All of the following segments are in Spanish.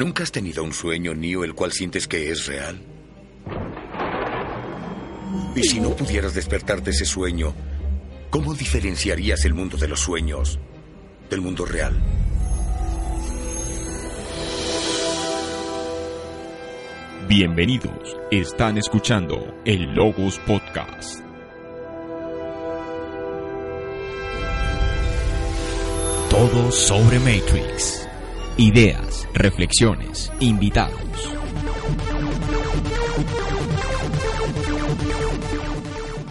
¿Nunca has tenido un sueño, Neo, el cual sientes que es real? Y si no pudieras despertar de ese sueño, ¿cómo diferenciarías el mundo de los sueños del mundo real? Bienvenidos, están escuchando el Logos Podcast. Todo sobre Matrix. Ideas, reflexiones, invitados.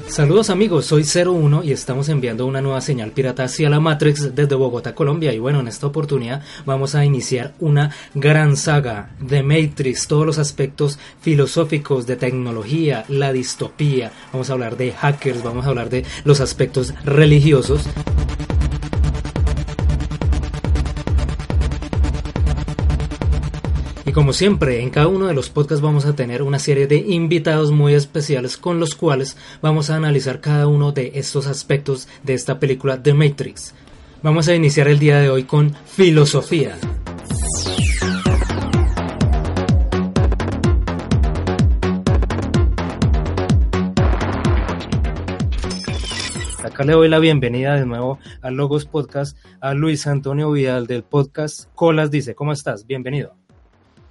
Saludos amigos, soy 01 y estamos enviando una nueva señal pirata hacia la Matrix desde Bogotá, Colombia. Y bueno, en esta oportunidad vamos a iniciar una gran saga de Matrix, todos los aspectos filosóficos de tecnología, la distopía. Vamos a hablar de hackers, vamos a hablar de los aspectos religiosos. Y como siempre, en cada uno de los podcasts vamos a tener una serie de invitados muy especiales con los cuales vamos a analizar cada uno de estos aspectos de esta película The Matrix. Vamos a iniciar el día de hoy con filosofía. Acá le doy la bienvenida de nuevo a Logos Podcast a Luis Antonio Vidal del podcast Colas Dice. ¿Cómo estás? Bienvenido.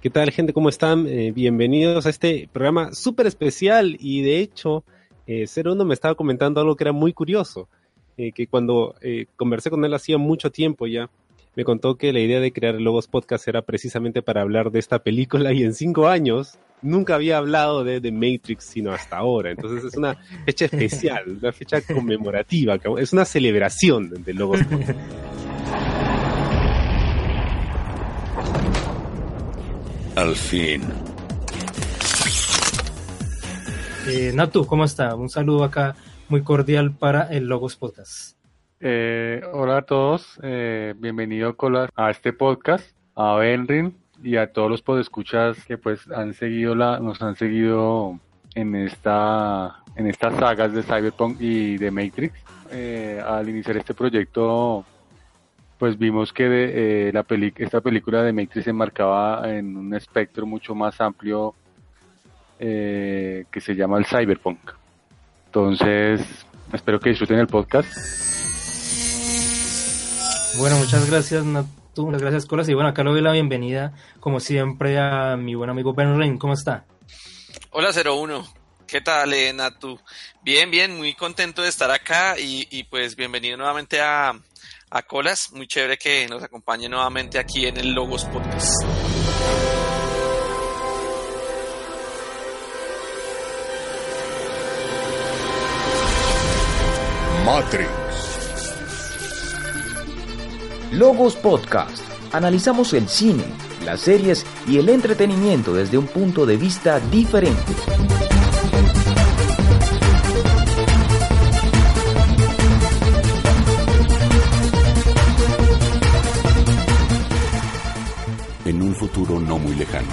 ¿Qué tal, gente? ¿Cómo están? Eh, bienvenidos a este programa súper especial. Y de hecho, eh, 01 me estaba comentando algo que era muy curioso. Eh, que cuando eh, conversé con él hacía mucho tiempo ya, me contó que la idea de crear Logos Podcast era precisamente para hablar de esta película. Y en cinco años nunca había hablado de The Matrix sino hasta ahora. Entonces es una fecha especial, una fecha conmemorativa, es una celebración de Logos Podcast. Al fin. Eh, Natu, ¿cómo está? Un saludo acá muy cordial para el Logos Podcast. Eh, hola a todos, eh, bienvenido Colas a este podcast, a Benrin y a todos los podescuchas que pues han seguido la, nos han seguido en esta, en estas sagas de Cyberpunk y de Matrix. Eh, al iniciar este proyecto pues vimos que de, eh, la peli esta película de Matrix se marcaba en un espectro mucho más amplio eh, que se llama el cyberpunk. Entonces, espero que disfruten el podcast. Bueno, muchas gracias, Natu, muchas gracias, Colas. Y bueno, acá le doy la bienvenida, como siempre, a mi buen amigo Ben Rain. ¿Cómo está? Hola 01, ¿qué tal, eh, Natu? Bien, bien, muy contento de estar acá y, y pues bienvenido nuevamente a, a Colas. Muy chévere que nos acompañe nuevamente aquí en el Logos Podcast. Matrix. Logos Podcast. Analizamos el cine, las series y el entretenimiento desde un punto de vista diferente. Futuro no muy lejano.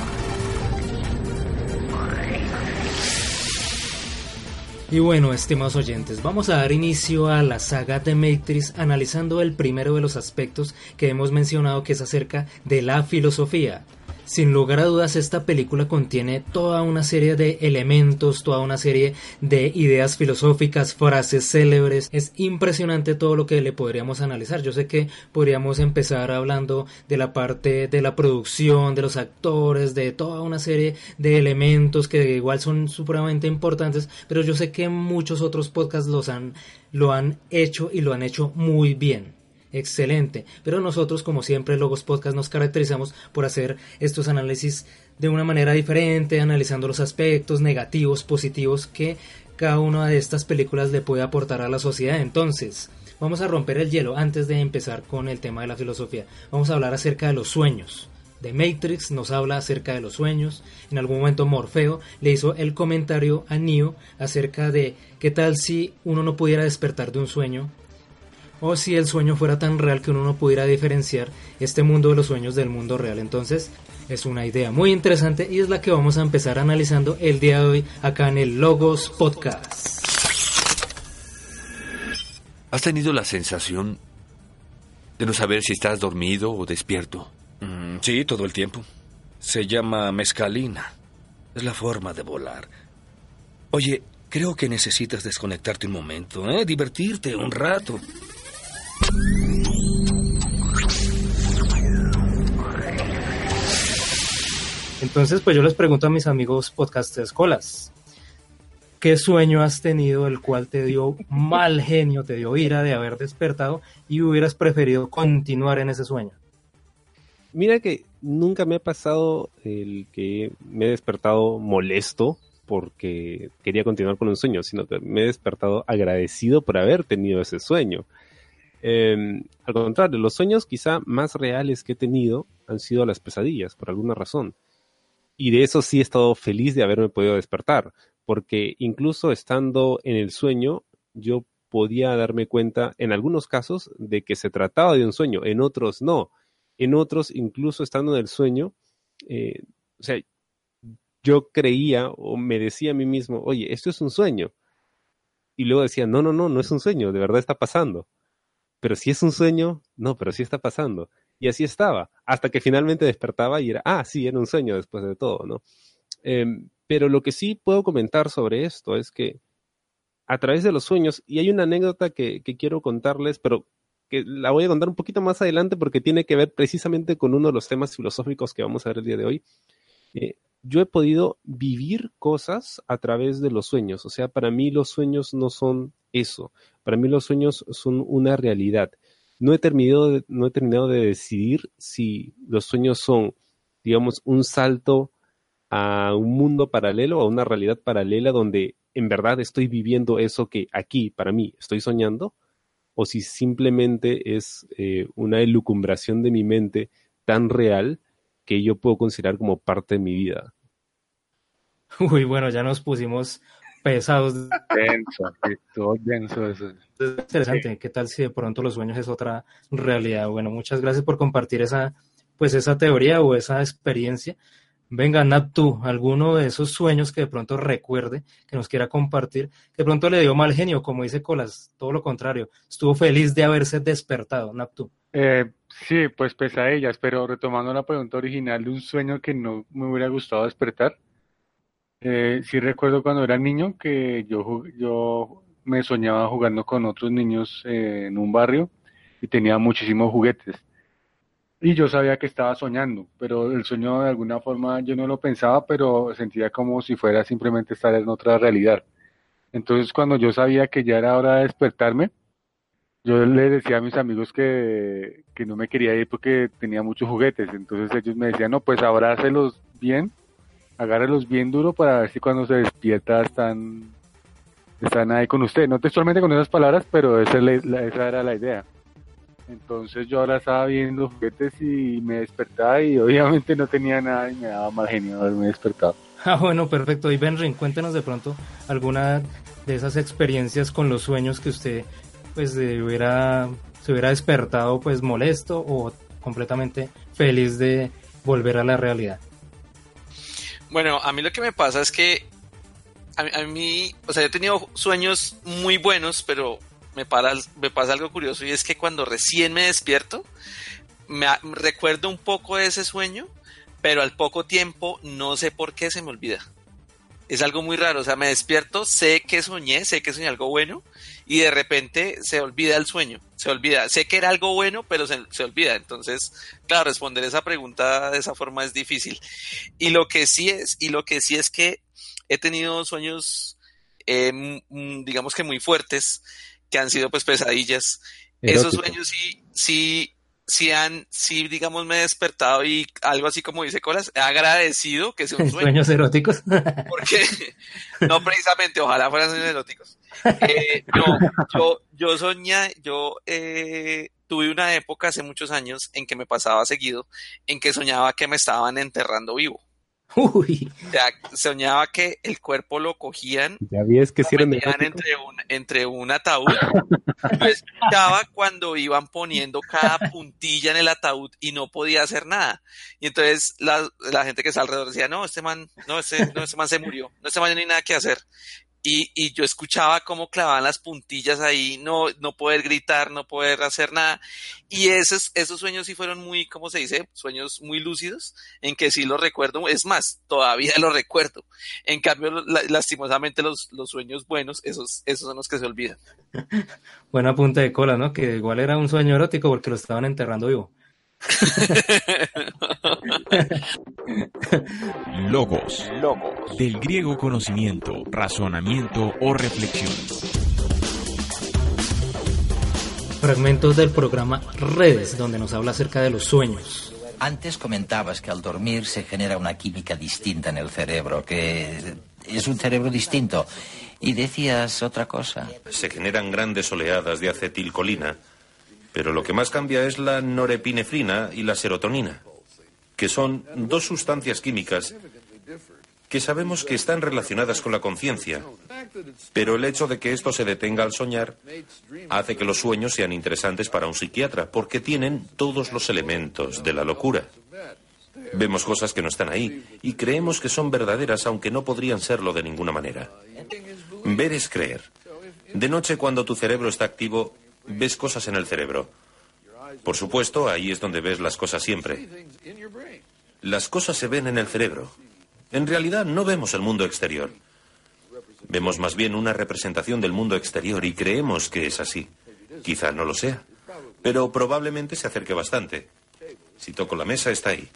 Y bueno, estimados oyentes, vamos a dar inicio a la saga de Matrix analizando el primero de los aspectos que hemos mencionado que es acerca de la filosofía. Sin lugar a dudas, esta película contiene toda una serie de elementos, toda una serie de ideas filosóficas, frases célebres. Es impresionante todo lo que le podríamos analizar. Yo sé que podríamos empezar hablando de la parte de la producción, de los actores, de toda una serie de elementos que igual son supremamente importantes, pero yo sé que muchos otros podcasts los han, lo han hecho y lo han hecho muy bien excelente. Pero nosotros, como siempre, Logos Podcast nos caracterizamos por hacer estos análisis de una manera diferente, analizando los aspectos negativos, positivos que cada una de estas películas le puede aportar a la sociedad. Entonces, vamos a romper el hielo antes de empezar con el tema de la filosofía. Vamos a hablar acerca de los sueños. The Matrix nos habla acerca de los sueños. En algún momento Morfeo le hizo el comentario a Neo acerca de qué tal si uno no pudiera despertar de un sueño o si el sueño fuera tan real que uno no pudiera diferenciar este mundo de los sueños del mundo real. Entonces, es una idea muy interesante y es la que vamos a empezar analizando el día de hoy acá en el Logos Podcast. ¿Has tenido la sensación de no saber si estás dormido o despierto? Mm, sí, todo el tiempo. Se llama mezcalina. Es la forma de volar. Oye, creo que necesitas desconectarte un momento, ¿eh? Divertirte un rato. Entonces, pues yo les pregunto a mis amigos podcasters colas, ¿qué sueño has tenido el cual te dio mal genio, te dio ira de haber despertado y hubieras preferido continuar en ese sueño? Mira que nunca me ha pasado el que me he despertado molesto porque quería continuar con un sueño, sino que me he despertado agradecido por haber tenido ese sueño. Em, al contrario, los sueños quizá más reales que he tenido han sido las pesadillas, por alguna razón. Y de eso sí he estado feliz de haberme podido despertar, porque incluso estando en el sueño, yo podía darme cuenta en algunos casos de que se trataba de un sueño, en otros no. En otros, incluso estando en el sueño, eh, o sea, yo creía o me decía a mí mismo, oye, esto es un sueño. Y luego decía, no, no, no, no es un sueño, de verdad está pasando. Pero si es un sueño, no, pero sí está pasando. Y así estaba, hasta que finalmente despertaba y era, ah, sí, era un sueño después de todo, ¿no? Em, pero lo que sí puedo comentar sobre esto es que a través de los sueños, y hay una anécdota que, quiero contarles, pero que la voy a contar un poquito más adelante porque tiene que ver precisamente con uno de los temas filosóficos que vamos a ver el día de hoy. Eh, yo he podido vivir cosas a través de los sueños. O sea, para mí los sueños no son eso. Para mí los sueños son una realidad. No he terminado de, no he terminado de decidir si los sueños son, digamos, un salto a un mundo paralelo, a una realidad paralela donde en verdad estoy viviendo eso que aquí, para mí, estoy soñando, o si simplemente es eh, una elucumbración de mi mente tan real que yo puedo considerar como parte de mi vida. Uy, bueno, ya nos pusimos pesados. Denso, todo denso eso. Es interesante, ¿qué tal si de pronto los sueños es otra realidad? Bueno, muchas gracias por compartir esa, pues esa teoría o esa experiencia. Venga, Nat, tú, alguno de esos sueños que de pronto recuerde, que nos quiera compartir, que de pronto le dio mal genio, como dice Colas, todo lo contrario, estuvo feliz de haberse despertado, Nat, tú. Eh, sí, pues pesadillas, pero retomando la pregunta original de un sueño que no me hubiera gustado despertar, eh, sí recuerdo cuando era niño que yo, yo me soñaba jugando con otros niños eh, en un barrio y tenía muchísimos juguetes. Y yo sabía que estaba soñando, pero el sueño de alguna forma yo no lo pensaba, pero sentía como si fuera simplemente estar en otra realidad. Entonces cuando yo sabía que ya era hora de despertarme, yo le decía a mis amigos que, que no me quería ir porque tenía muchos juguetes. Entonces ellos me decían, no, pues abrácelos bien agárrelos bien duro para ver si cuando se despierta están, están ahí con usted. No textualmente con esas palabras, pero esa, esa era la idea. Entonces yo ahora estaba viendo juguetes y me despertaba y obviamente no tenía nada y me daba mal genio haberme despertado. Ah, bueno, perfecto. Y Benrin, cuéntenos de pronto alguna de esas experiencias con los sueños que usted pues hubiera, se hubiera despertado pues molesto o completamente feliz de volver a la realidad. Bueno, a mí lo que me pasa es que a, mí, o sea, yo he tenido sueños muy buenos, pero me, para, pasa algo curioso y es que cuando recién me despierto, me recuerdo un poco de ese sueño, pero al poco tiempo no sé por qué se me olvida. Es algo muy raro, o sea, me despierto, sé que soñé, sé que soñé algo bueno y de repente se olvida el sueño, se olvida, sé que era algo bueno, pero se, se olvida. Entonces, claro, responder esa pregunta de esa forma es difícil. Y lo que sí es, y lo que sí es que he tenido sueños, eh, digamos que muy fuertes, que han sido pues pesadillas. Esos sueños sí, sí, si han, si digamos me he despertado y algo así como dice Colas, he agradecido que sea un sueño. ¿Sueños eróticos? Porque, no precisamente, ojalá fueran sueños eróticos. Eh, no, yo, yo soñé, yo eh, tuve una época hace muchos años en que me pasaba seguido, en que soñaba que me estaban enterrando vivo. Uy. O sea, soñaba que el cuerpo lo cogían, ya es que lo metían entre un, entre un ataúd. Yo escuchaba cuando iban poniendo cada puntilla en el ataúd y no podía hacer nada. Y entonces la, la gente que está alrededor decía, no, este man, no, este, no, este man se murió, no, este man no hay nada que hacer. Y, y yo escuchaba cómo clavaban las puntillas ahí, no, no poder gritar, no poder hacer nada. Y esos, esos sueños sí fueron muy, ¿cómo se dice? Sueños muy lúcidos, en que sí los recuerdo. Es más, todavía los recuerdo. En cambio, lastimosamente los, los sueños buenos, esos, esos son los que se olvidan. Buena punta de cola, ¿no? Que igual era un sueño erótico porque lo estaban enterrando vivo. Logos. Logos. Del griego conocimiento, razonamiento o reflexión. Fragmentos del programa Redes, donde nos habla acerca de los sueños. Antes comentabas que al dormir se genera una química distinta en el cerebro, que es un cerebro distinto. Y decías otra cosa. Se generan grandes oleadas de acetilcolina pero lo que más cambia es la norepinefrina y la serotonina, que son dos sustancias químicas que sabemos que están relacionadas con la conciencia, pero el hecho de que esto se detenga al soñar hace que los sueños sean interesantes para un psiquiatra, porque tienen todos los elementos de la locura. Vemos cosas que no están ahí y creemos que son verdaderas aunque no podrían serlo de ninguna manera. Ver es creer. De noche cuando tu cerebro está activo, ves cosas en el cerebro. Por supuesto, ahí es donde ves las cosas siempre. Las cosas se ven en el cerebro. En realidad no vemos el mundo exterior. Vemos más bien una representación del mundo exterior y creemos que es así. Quizá no lo sea, pero probablemente se acerque bastante. Si toco la mesa, está ahí.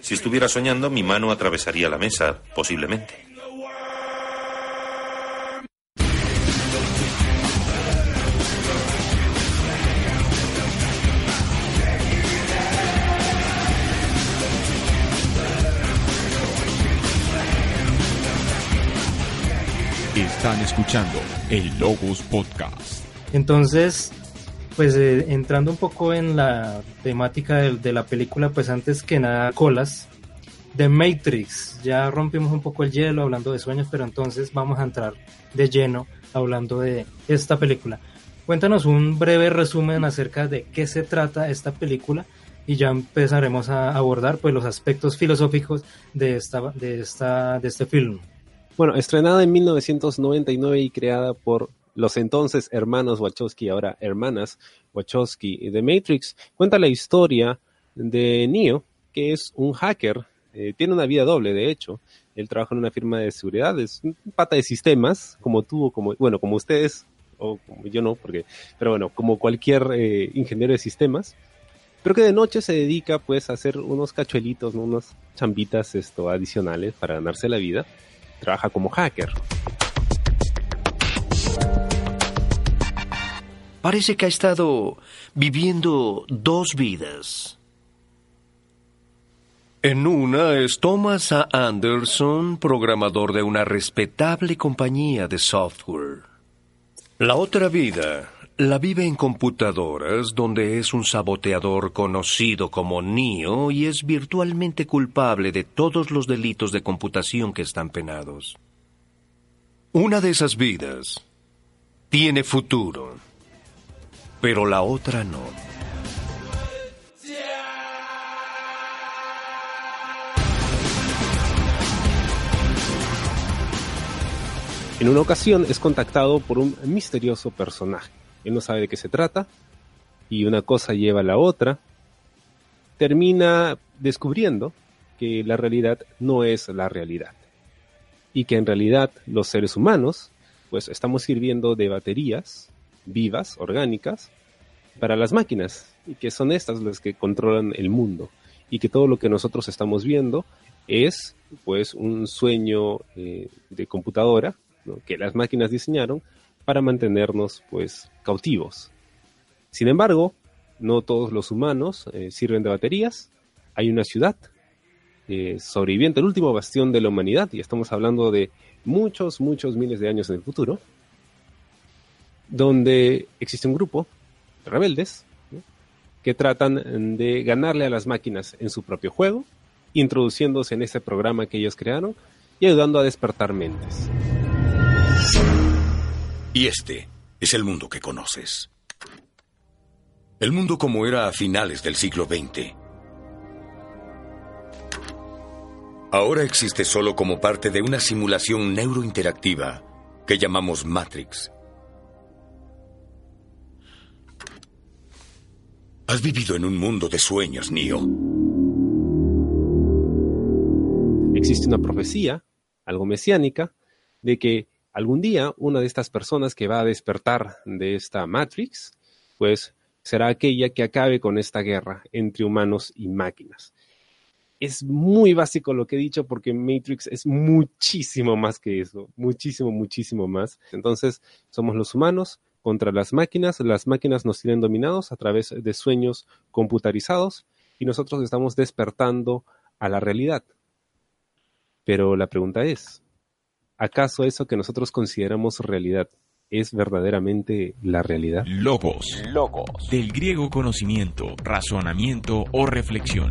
Si estuviera soñando, mi mano atravesaría la mesa, posiblemente. Están escuchando el Logos Podcast. Entonces, pues eh, entrando un poco en la temática de, la película, pues antes que nada, colas. The Matrix, ya rompimos un poco el hielo hablando de sueños, pero entonces vamos a entrar de lleno hablando de esta película. Cuéntanos un breve resumen acerca de qué se trata esta película y ya empezaremos a abordar pues los aspectos filosóficos de esta de esta de este film. Bueno, estrenada en 1999 y creada por los entonces hermanos Wachowski, ahora hermanas Wachowski The Matrix, cuenta la historia de Neo, que es un hacker, eh, tiene una vida doble, de hecho. Él trabaja en una firma de seguridad, es un pata de sistemas, como tú, como, bueno, como ustedes, o como yo no, porque, pero bueno, como cualquier eh, ingeniero de sistemas, pero que de noche se dedica pues a hacer unos cachuelitos, unos chambitas esto, adicionales para ganarse la vida trabaja como hacker. Parece que ha estado viviendo dos vidas. En una es Thomas A. Anderson, programador de una respetable compañía de software. La otra vida la vive en computadoras donde es un saboteador conocido como Neo y es virtualmente culpable de todos los delitos de computación que están penados. Una de esas vidas tiene futuro, pero la otra no. En una ocasión es contactado por un misterioso personaje él no sabe de qué se trata y una cosa lleva a la otra. Termina descubriendo que la realidad no es la realidad y que en realidad los seres humanos pues estamos sirviendo de baterías vivas, orgánicas, para las máquinas y que son estas las que controlan el mundo y que todo lo que nosotros estamos viendo es pues un sueño eh, de computadora que las máquinas diseñaron para mantenernos pues cautivos. Sin embargo, no todos los humanos eh, sirven de baterías. Hay una ciudad eh, sobreviviente, el último bastión de la humanidad, y estamos hablando de muchos, muchos miles de años en el futuro, donde existe un grupo de rebeldes que tratan de ganarle a las máquinas en su propio juego, introduciéndose en ese programa que ellos crearon y ayudando a despertar mentes. Y este es el mundo que conoces. El mundo como era a finales del siglo XX. Ahora existe solo como parte de una simulación neurointeractiva que llamamos Matrix. Has vivido en un mundo de sueños, Neo. Existe una profecía, algo mesiánica, de que algún día una de estas personas que va a despertar de esta Matrix, pues será aquella que acabe con esta guerra entre humanos y máquinas. Es muy básico lo que he dicho porque Matrix es muchísimo más que eso, muchísimo, muchísimo más. Entonces, somos los humanos contra las máquinas, las máquinas nos tienen dominados a través de sueños computarizados y nosotros estamos despertando a la realidad. Pero la pregunta es, ¿acaso eso que nosotros consideramos realidad es verdaderamente la realidad? Logos. Logos. Del griego conocimiento, razonamiento o reflexión.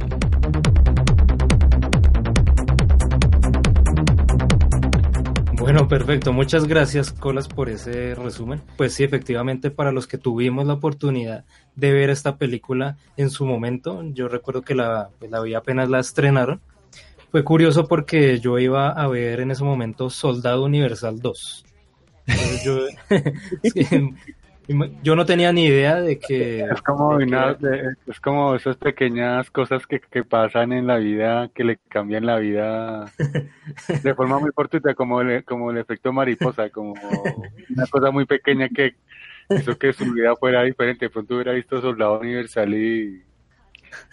Bueno, perfecto. Muchas gracias, Colas, por ese resumen. Pues sí, efectivamente, para los que tuvimos la oportunidad de ver esta película en su momento, yo recuerdo que la, pues, la vi apenas la estrenaron. Fue curioso porque yo iba a ver en ese momento Soldado Universal 2. Yo, yo, no tenía ni idea de que... Es como, es como esas pequeñas cosas que, que, pasan en la vida, que le cambian la vida de forma muy fortuita, como el, como el efecto mariposa, como una cosa muy pequeña que hizo que su vida fuera diferente. De pronto hubiera visto Soldado Universal y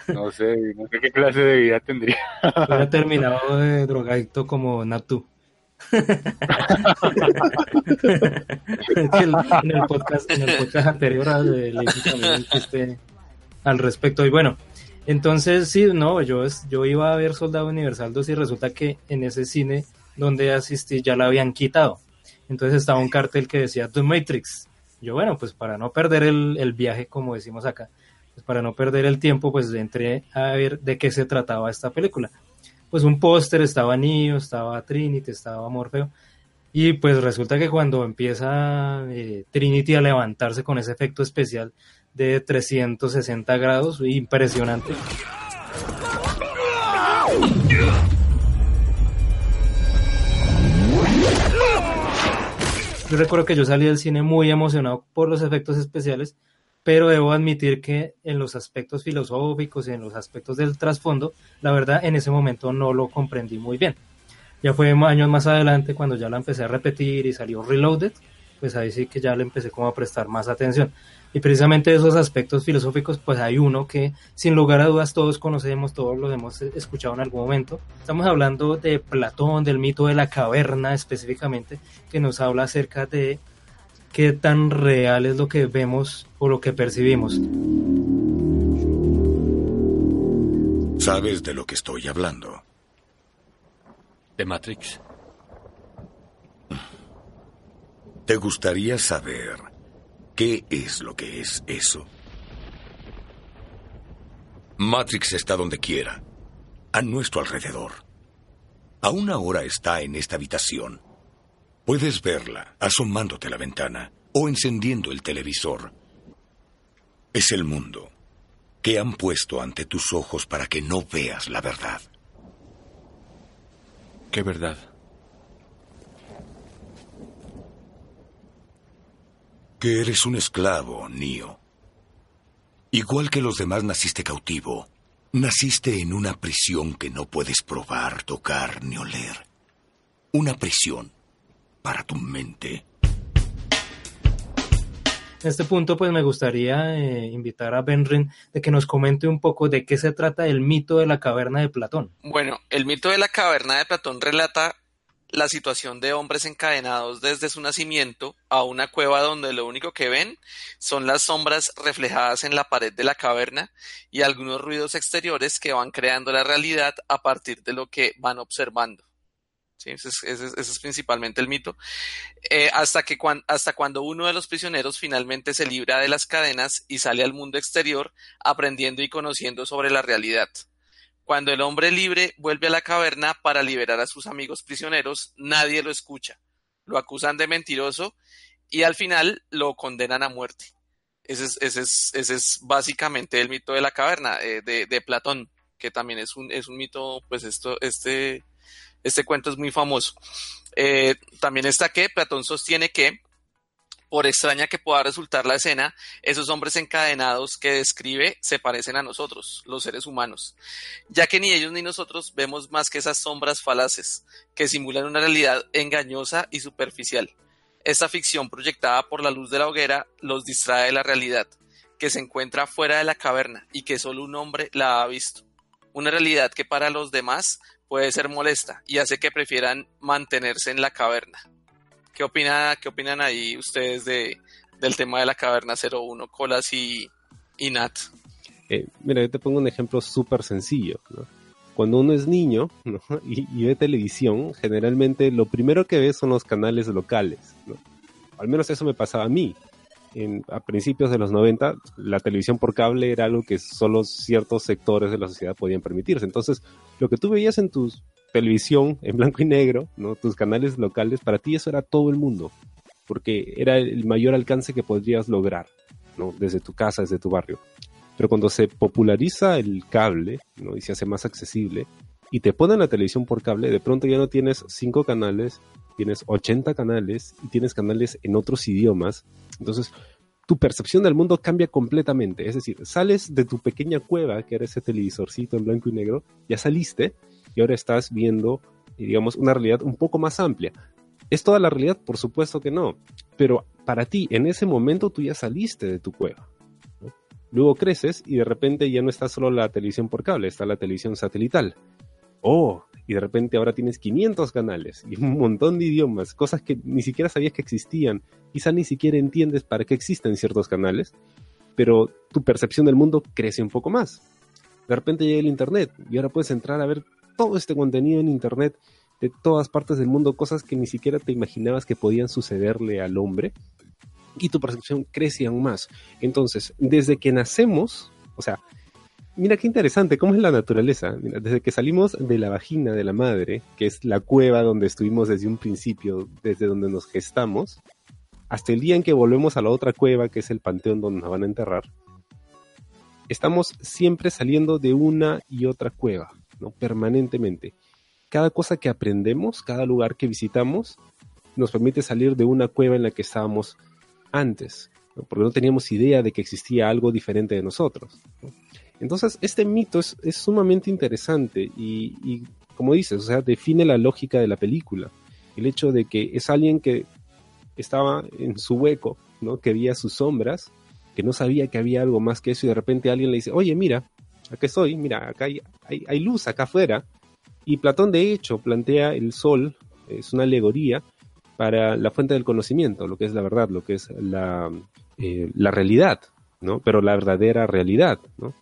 no sé, no sé qué clase de vida tendría. Hubiera terminado de drogadicto como Natu. en, el podcast, en el podcast anterior le dije al respecto. Y bueno, entonces sí, no, yo, yo iba a ver Soldado Universal 2 y resulta que en ese cine donde asistí ya la habían quitado. Entonces estaba un cartel que decía The Matrix. Yo, bueno, pues para no perder el, el viaje, como decimos acá, pues para no perder el tiempo, pues entré a ver de qué se trataba esta película. Pues un póster, estaba Neo, estaba Trinity, estaba Morfeo. Y pues resulta que cuando empieza eh, Trinity a levantarse con ese efecto especial de 360 grados, impresionante. Yo recuerdo que yo salí del cine muy emocionado por los efectos especiales pero debo admitir que en los aspectos filosóficos y en los aspectos del trasfondo, la verdad en ese momento no lo comprendí muy bien. Ya fue años más adelante cuando ya la empecé a repetir y salió Reloaded, pues ahí sí que ya le empecé como a prestar más atención. Y precisamente esos aspectos filosóficos, pues hay uno que sin lugar a dudas todos conocemos, todos los hemos escuchado en algún momento. Estamos hablando de Platón, del mito de la caverna específicamente, que nos habla acerca de qué tan real es lo que vemos o lo que percibimos. ¿Sabes de lo que estoy hablando? ¿De Matrix? ¿Te gustaría saber qué es lo que es eso? Matrix está donde quiera, a nuestro alrededor. Aún ahora está en esta habitación Puedes verla asomándote a la ventana o encendiendo el televisor. Es el mundo que han puesto ante tus ojos para que no veas la verdad. ¿Qué verdad? Que eres un esclavo, Nio. Igual que los demás naciste cautivo, naciste en una prisión que no puedes probar, tocar ni oler. Una prisión para tu mente. En este punto, pues me gustaría eh, invitar a Benrin de que nos comente un poco de qué se trata el mito de la caverna de Platón. Bueno, el mito de la caverna de Platón relata la situación de hombres encadenados desde su nacimiento a una cueva donde lo único que ven son las sombras reflejadas en la pared de la caverna y algunos ruidos exteriores que van creando la realidad a partir de lo que van observando. Ese, es, principalmente el mito. Eh, hasta, que hasta cuando uno de los prisioneros finalmente se libra de las cadenas y sale al mundo exterior aprendiendo y conociendo sobre la realidad. Cuando el hombre libre vuelve a la caverna para liberar a sus amigos prisioneros, nadie lo escucha. Lo acusan de mentiroso y al final lo condenan a muerte. Ese es, ese es, ese es básicamente el mito de la caverna eh, de, de, Platón, que también es un, es un mito, pues esto, este, Este cuento es muy famoso. Eh, también está que Platón sostiene que, por extraña que pueda resultar la escena, esos hombres encadenados que describe se parecen a nosotros, los seres humanos, ya que ni ellos ni nosotros vemos más que esas sombras falaces, que simulan una realidad engañosa y superficial. Esta ficción proyectada por la luz de la hoguera los distrae de la realidad, que se encuentra fuera de la caverna y que solo un hombre la ha visto. Una realidad que para los demás puede ser molesta y hace que prefieran mantenerse en la caverna. ¿Qué, opina, qué opinan ahí ustedes de, del tema de la caverna 01, Colas y, y Nat? Eh, mira, yo te pongo un ejemplo súper sencillo. Cuando uno es niño y, y, ve televisión, generalmente lo primero que ve son los canales locales. Al menos eso me pasaba a mí a principios de los 90 la televisión por cable era algo que solo ciertos sectores de la sociedad podían permitirse. Entonces, lo que tú veías en tu televisión en blanco y negro, ¿no? tus canales locales, para ti eso era todo el mundo, porque era el mayor alcance que podrías lograr, desde tu casa, desde tu barrio. Pero cuando se populariza el cable y se hace más accesible y te ponen la televisión por cable, de pronto ya no tienes cinco canales, tienes 80 canales y tienes canales en otros idiomas. Entonces, tu percepción del mundo cambia completamente. Es decir, sales de tu pequeña cueva, que era ese televisorcito en blanco y negro, ya saliste y ahora estás viendo, digamos, una realidad un poco más amplia. ¿Es toda la realidad? Por supuesto que no. Pero para ti, en ese momento, tú ya saliste de tu cueva. Luego creces y de repente ya no está solo la televisión por cable, está la televisión satelital. Oh, y de repente ahora tienes 500 canales y un montón de idiomas, cosas que ni siquiera sabías que existían, quizá ni siquiera entiendes para qué existen ciertos canales, pero tu percepción del mundo crece un poco más. De repente llega el Internet y ahora puedes entrar a ver todo este contenido en Internet de todas partes del mundo, cosas que ni siquiera te imaginabas que podían sucederle al hombre, y tu percepción crece aún más. Entonces, desde que nacemos, o sea, Mira qué interesante, cómo es la naturaleza. desde que salimos de la vagina de la madre, que es la cueva donde estuvimos desde un principio, desde donde nos gestamos, hasta el día en que volvemos a la otra cueva, que es el panteón donde nos van a enterrar, estamos siempre saliendo de una y otra cueva, ¿no? Permanentemente. Cada cosa que aprendemos, cada lugar que visitamos, nos permite salir de una cueva en la que estábamos antes, porque no teníamos idea de que existía algo diferente de nosotros. Entonces, este mito es, sumamente interesante y, como dices, o sea, define la lógica de la película. El hecho de que es alguien que estaba en su hueco, ¿no? Que veía sus sombras, que no sabía que había algo más que eso y de repente alguien le dice, oye, mira, acá estoy, mira, acá hay, hay luz acá afuera. Y Platón, de hecho, plantea el sol, es una alegoría para la fuente del conocimiento, lo que es la verdad, lo que es la, eh, la realidad, ¿no? Pero la verdadera realidad, ¿no?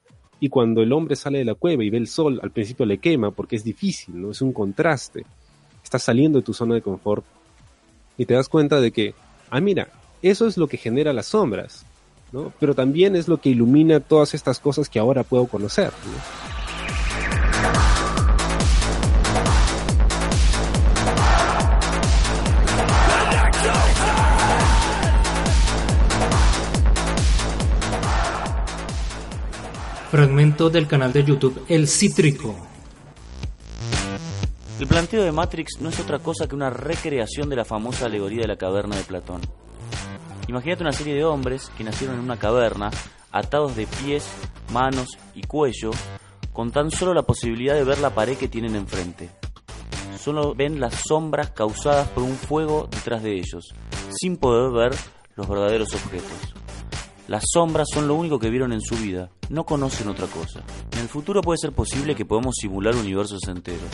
Y cuando el hombre sale de la cueva y ve el sol, al principio le quema porque es difícil, ¿no? Es un contraste. Estás saliendo de tu zona de confort y te das cuenta de que, ah, mira, eso es lo que genera las sombras, ¿no? Pero también es lo que ilumina todas estas cosas que ahora puedo conocer, Fragmento del canal de YouTube El Cítrico. El planteo de Matrix no es otra cosa que una recreación de la famosa alegoría de la caverna de Platón. Imagínate una serie de hombres que nacieron en una caverna, atados de pies, manos y cuello, con tan solo la posibilidad de ver la pared que tienen enfrente. Solo ven las sombras causadas por un fuego detrás de ellos, sin poder ver los verdaderos objetos. Las sombras son lo único que vieron en su vida, no conocen otra cosa. En el futuro puede ser posible que podamos simular universos enteros.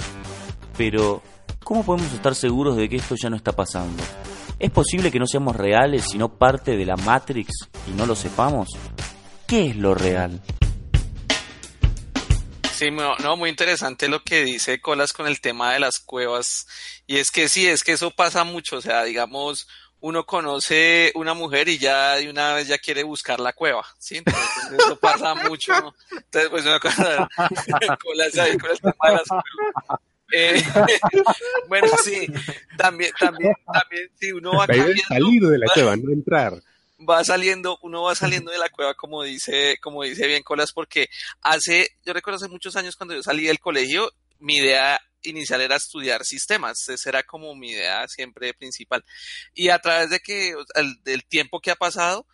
Pero, ¿cómo podemos estar seguros de que esto ya no está pasando? ¿Es posible que no seamos reales, sino parte de la Matrix y no lo sepamos? ¿Qué es lo real? Sí, no, muy interesante lo que dice Colas con el tema de las cuevas. Y es que sí, es que eso pasa mucho. O sea, digamos, uno conoce una mujer y ya de una vez ya quiere buscar la cueva, ¿sí? Entonces eso pasa mucho, Entonces pues una cosa, con, las, con las eh, bueno, sí, también, también, también, sí, uno va salir de la cueva, no entrar. Va saliendo, uno va saliendo de la cueva, como dice, como dice bien Colas, porque hace, yo recuerdo hace muchos años cuando yo salí del colegio, mi idea inicial era estudiar sistemas, esa era como mi idea siempre principal. Y a través de que, el, del tiempo que ha pasado,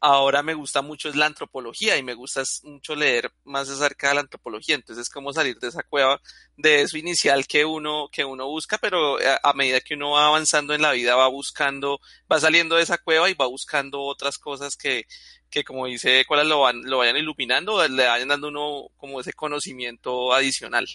ahora me gusta mucho es la antropología y me gusta mucho leer más acerca de la antropología. Entonces es como salir de esa cueva, de eso inicial que uno, que uno busca, pero eh, a, medida que uno va avanzando en la vida va buscando, va saliendo de esa cueva y va buscando otras cosas que, que como dice cuáles lo, van, lo vayan iluminando le vayan dando uno como ese conocimiento adicional.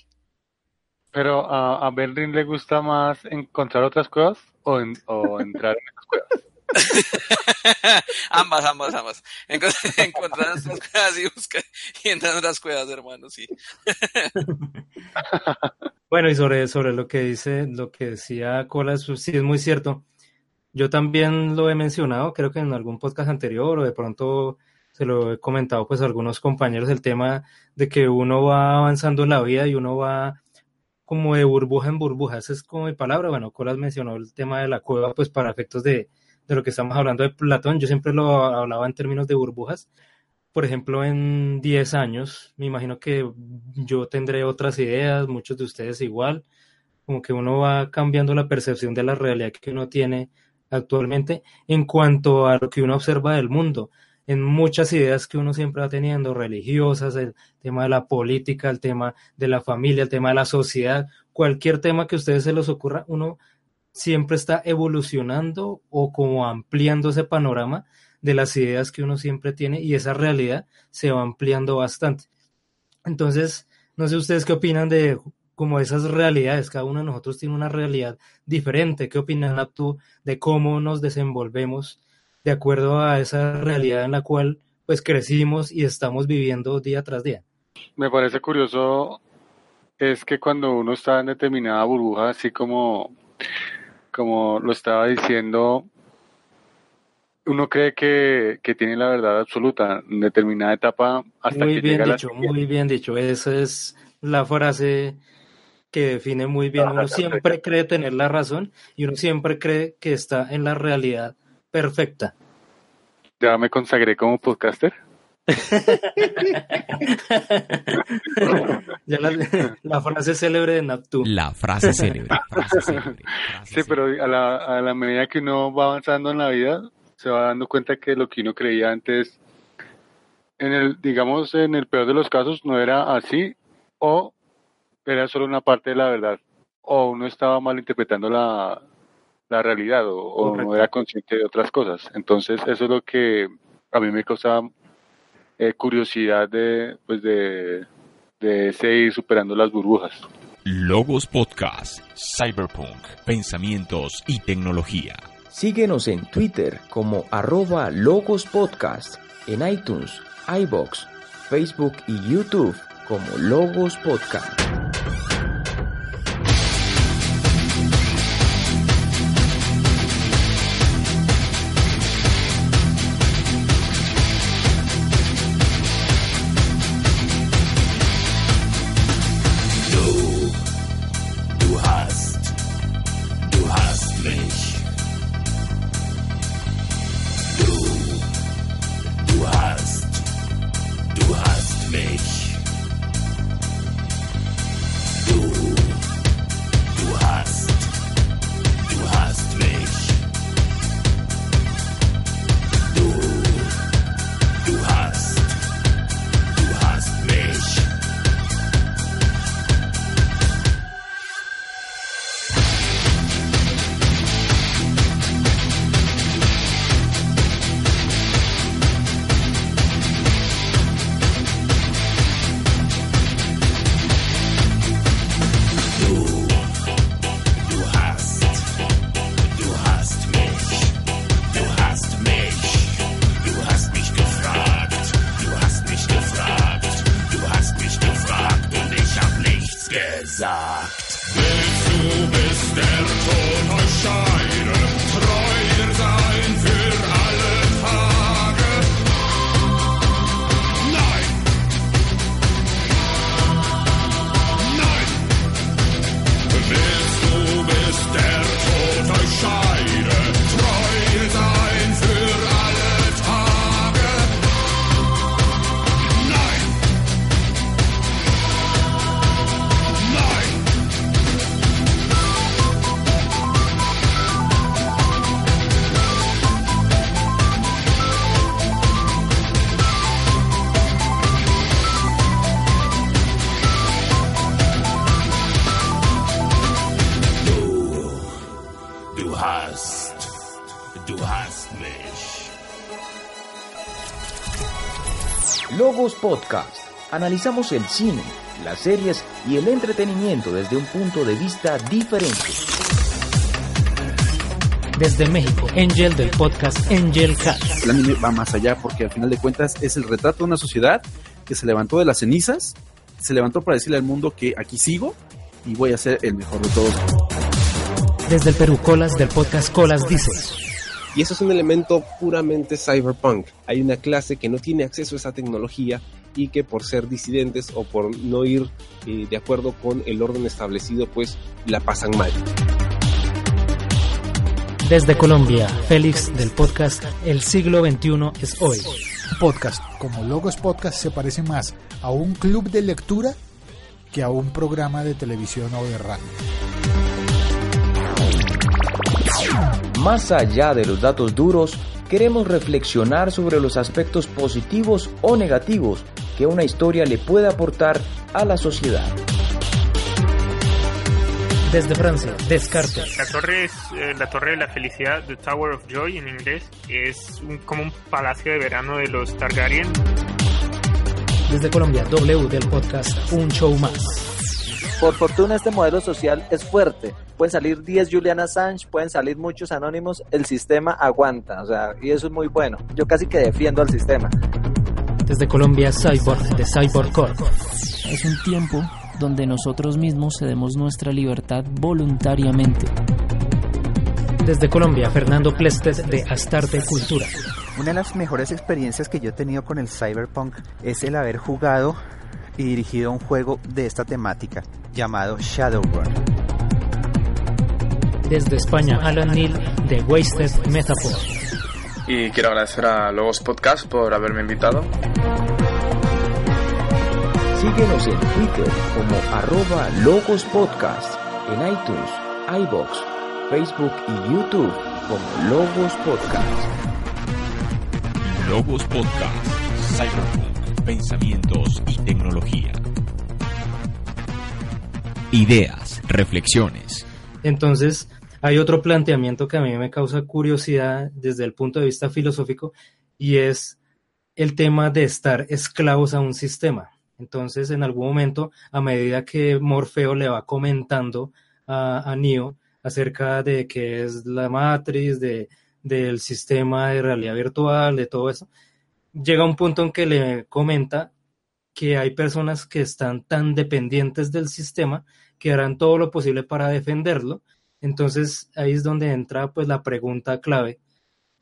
Pero a, a le gusta más encontrar otras cuevas o, o entrar en esas cuevas. ambas, ambas, ambas. encontrar las cuevas y buscar y entrar en las cuevas, hermano, sí. bueno, y sobre, sobre lo que dice, lo que decía Colas, pues, sí es muy cierto. Yo también lo he mencionado, creo que en algún podcast anterior o de pronto se lo he comentado pues a algunos compañeros el tema de que uno va avanzando en la vida y uno va como de burbuja en burbuja, esa es como mi palabra, bueno, Colas mencionó el tema de la cueva pues para efectos de, de lo que estamos hablando de Platón, yo siempre lo hablaba en términos de burbujas. Por ejemplo, en 10 años, me imagino que yo tendré otras ideas, muchos de ustedes igual, como que uno va cambiando la percepción de la realidad que uno tiene actualmente en cuanto a lo que uno observa del mundo. En muchas ideas que uno siempre va teniendo, religiosas, el tema de la política, el tema de la familia, el tema de la sociedad, cualquier tema que a ustedes se les ocurra, uno siempre está evolucionando o como ampliando ese panorama de las ideas que uno siempre tiene y esa realidad se va ampliando bastante. Entonces, no sé ustedes qué opinan de como esas realidades, cada uno de nosotros tiene una realidad diferente. ¿Qué opinan tú de cómo nos desenvolvemos de acuerdo a esa realidad en la cual pues crecimos y estamos viviendo día tras día? Me parece curioso es que cuando uno está en determinada burbuja, así como como lo estaba diciendo, uno cree que, tiene la verdad absoluta en determinada etapa hasta muy que bien llega dicho, Muy bien dicho, esa es la frase que define muy bien. Uno siempre cree tener la razón y uno siempre cree que está en la realidad perfecta. Ya me consagré como podcaster. ya la, frase célebre de Naptu. La frase célebre. sí, pero a la, a la medida que uno va avanzando en la vida, se va dando cuenta que lo que uno creía antes, en el, digamos, en el peor de los casos, no era así, o era solo una parte de la verdad, o uno estaba malinterpretando la, la realidad, o, no era consciente de otras cosas. Entonces, eso es lo que a mí me causaba eh, curiosidad de, pues de, de seguir superando las burbujas. Logos Podcast, Cyberpunk, Pensamientos y Tecnología. Síguenos en Twitter como arroba Logos Podcast, en iTunes, iBox, Facebook y YouTube como Logos Podcast. Analizamos el cine, las series y el entretenimiento desde un punto de vista diferente. Desde México, Angel del podcast Angel Cats. El anime va más allá porque al final de cuentas es el retrato de una sociedad que se levantó de las cenizas, se levantó para decirle al mundo que aquí sigo y voy a ser el mejor de todos. Desde el Perú, Colas del podcast Colas dice. Y eso es un elemento puramente cyberpunk. Hay una clase que no tiene acceso a esa tecnología y que por ser disidentes o por no ir eh, de acuerdo con el orden establecido, pues la pasan mal. Desde Colombia, Félix del podcast El siglo XXI es hoy. Podcast, como Logos Podcast, se parece más a un club de lectura que a un programa de televisión o de radio. Más allá de los datos duros, queremos reflexionar sobre los aspectos positivos o negativos que una historia le puede aportar a la sociedad. Desde Francia, Descartes. La torre es eh, la torre de la felicidad, the Tower of Joy en inglés, es un- como un palacio de verano de los Targaryen. Desde Colombia, W del podcast Un Show Más. Por fortuna este modelo social es fuerte. Pueden salir 10 Julian Assange, pueden salir muchos anónimos, el sistema aguanta, o sea, y eso es muy bueno. Yo casi que defiendo al sistema. Desde Colombia, Cyborg de Cyborg Corp. Es un tiempo donde nosotros mismos cedemos nuestra libertad voluntariamente. Desde Colombia, Fernando Plested de Astarte Cultura. Una de las mejores experiencias que yo he tenido con el Cyberpunk es el haber jugado y dirigido un juego de esta temática llamado Shadowrun. Desde España, Alan Neal de Wasted Metaphor. Y quiero agradecer a Logos Podcast por haberme invitado. Síguenos en Twitter como arroba Logos Podcast, en iTunes, iBox, Facebook y YouTube como Logos Podcast. Logos Podcast, Cyberpunk, pensamientos y tecnología. Ideas, reflexiones. Entonces, hay otro planteamiento que a mí me causa curiosidad desde el punto de vista filosófico y es el tema de estar esclavos a un sistema. Entonces, en algún momento, a medida que Morfeo le va comentando a, a Neo acerca de qué es la matriz, de, del sistema de realidad virtual, de todo eso, llega un punto en que le comenta que hay personas que están tan dependientes del sistema que harán todo lo posible para defenderlo. Entonces ahí es donde entra pues la pregunta clave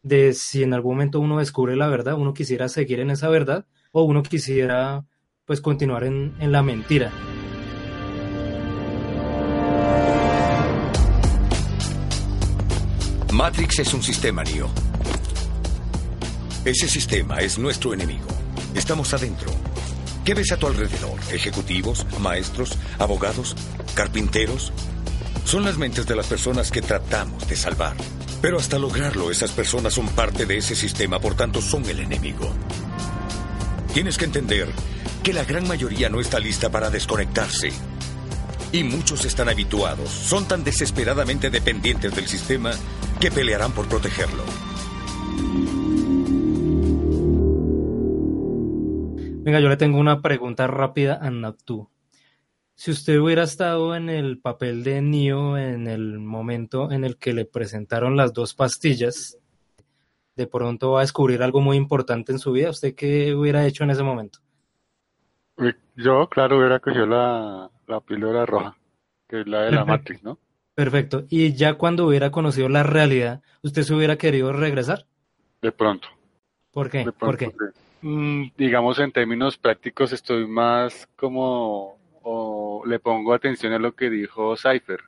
de si en algún momento uno descubre la verdad, uno quisiera seguir en esa verdad o uno quisiera pues continuar en, en la mentira. Matrix es un sistema, Neo. Ese sistema es nuestro enemigo. Estamos adentro. ¿Qué ves a tu alrededor? ¿Ejecutivos? ¿Maestros? ¿Abogados? ¿Carpinteros? Son las mentes de las personas que tratamos de salvar. Pero hasta lograrlo, esas personas son parte de ese sistema, por tanto son el enemigo. Tienes que entender que la gran mayoría no está lista para desconectarse. Y muchos están habituados, son tan desesperadamente dependientes del sistema que pelearán por protegerlo. Venga, yo le tengo una pregunta rápida a Naptu. Si usted hubiera estado en el papel de Neo en el momento en el que le presentaron las dos pastillas, de pronto va a descubrir algo muy importante en su vida. ¿Usted qué hubiera hecho en ese momento? Yo, claro, hubiera cogido la, la píldora roja, que es la de la. Matrix, ¿no? Perfecto. Y ya cuando hubiera conocido la realidad, ¿usted se hubiera querido regresar? De pronto. ¿Por qué? De ¿Por pronto, qué? sí. Mm, digamos, en términos prácticos, estoy más como, o le pongo atención a lo que dijo Cypher.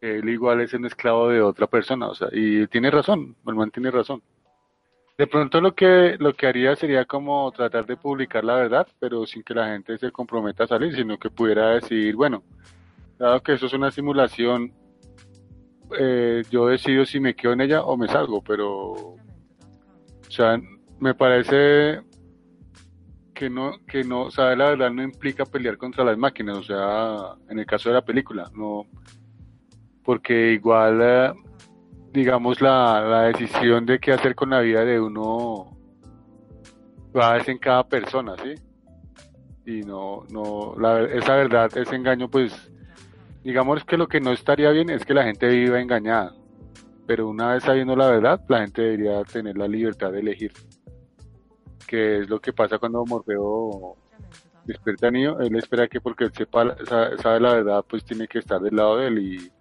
Él igual es un esclavo de otra persona, o sea, y tiene razón, el man tiene razón. De pronto lo que, lo que haría sería como tratar de publicar la verdad, pero sin que la gente se comprometa a salir, sino que pudiera decir, bueno, dado que eso es una simulación, eh, yo decido si me quedo en ella o me salgo, pero, o sea, me parece que no, que no, o la verdad no implica pelear contra las máquinas, o sea, en el caso de la película, no, porque igual, eh, digamos, la, la decisión de qué hacer con la vida de uno va es en cada persona, ¿sí? Y no, no, la, esa verdad, ese engaño, pues, digamos que lo que no estaría bien es que la gente viva engañada. Pero una vez sabiendo la verdad, la gente debería tener la libertad de elegir. Que es lo que pasa cuando Morfeo despierta a niño, él espera que porque él sepa, sabe la verdad, pues tiene que estar del lado de él y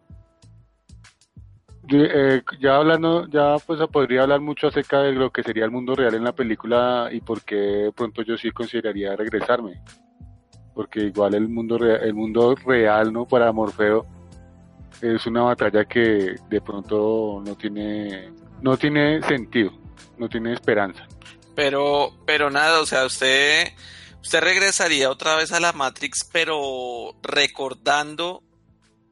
eh, ya hablando, ya pues podría hablar mucho acerca de lo que sería el mundo real en la película y por qué pronto yo sí consideraría regresarme. Porque igual el mundo real, el mundo real, ¿no? Para Morfeo es una batalla que de pronto no tiene, no tiene sentido, no tiene esperanza. Pero, pero nada, o sea, usted, usted regresaría otra vez a la Matrix, pero recordando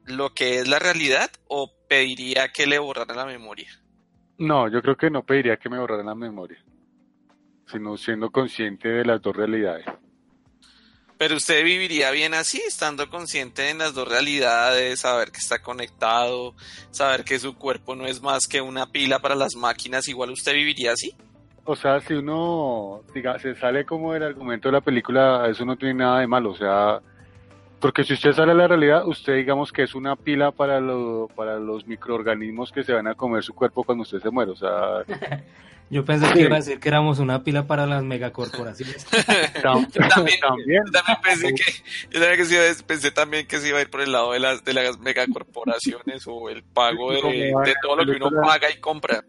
lo que es la realidad o pediría que le borrara la memoria? No, yo creo que no pediría que me borrara la memoria, sino siendo consciente de las dos realidades. Pero usted viviría bien así, estando consciente en las dos realidades, saber que está conectado, saber que su cuerpo no es más que una pila para las máquinas, igual usted viviría así. O sea, si uno diga, se sale como el argumento de la película, eso no tiene nada de malo, o sea, porque si usted sale a la realidad, usted digamos que es una pila para, lo, para los microorganismos que se van a comer su cuerpo cuando usted se muere. O sea, yo pensé que iba a decir que éramos una pila para las megacorporaciones. también, también. también pensé que, yo también que pensé también que se iba a ir por el lado de las, de las megacorporaciones o el pago de, de todo lo que uno paga y compra.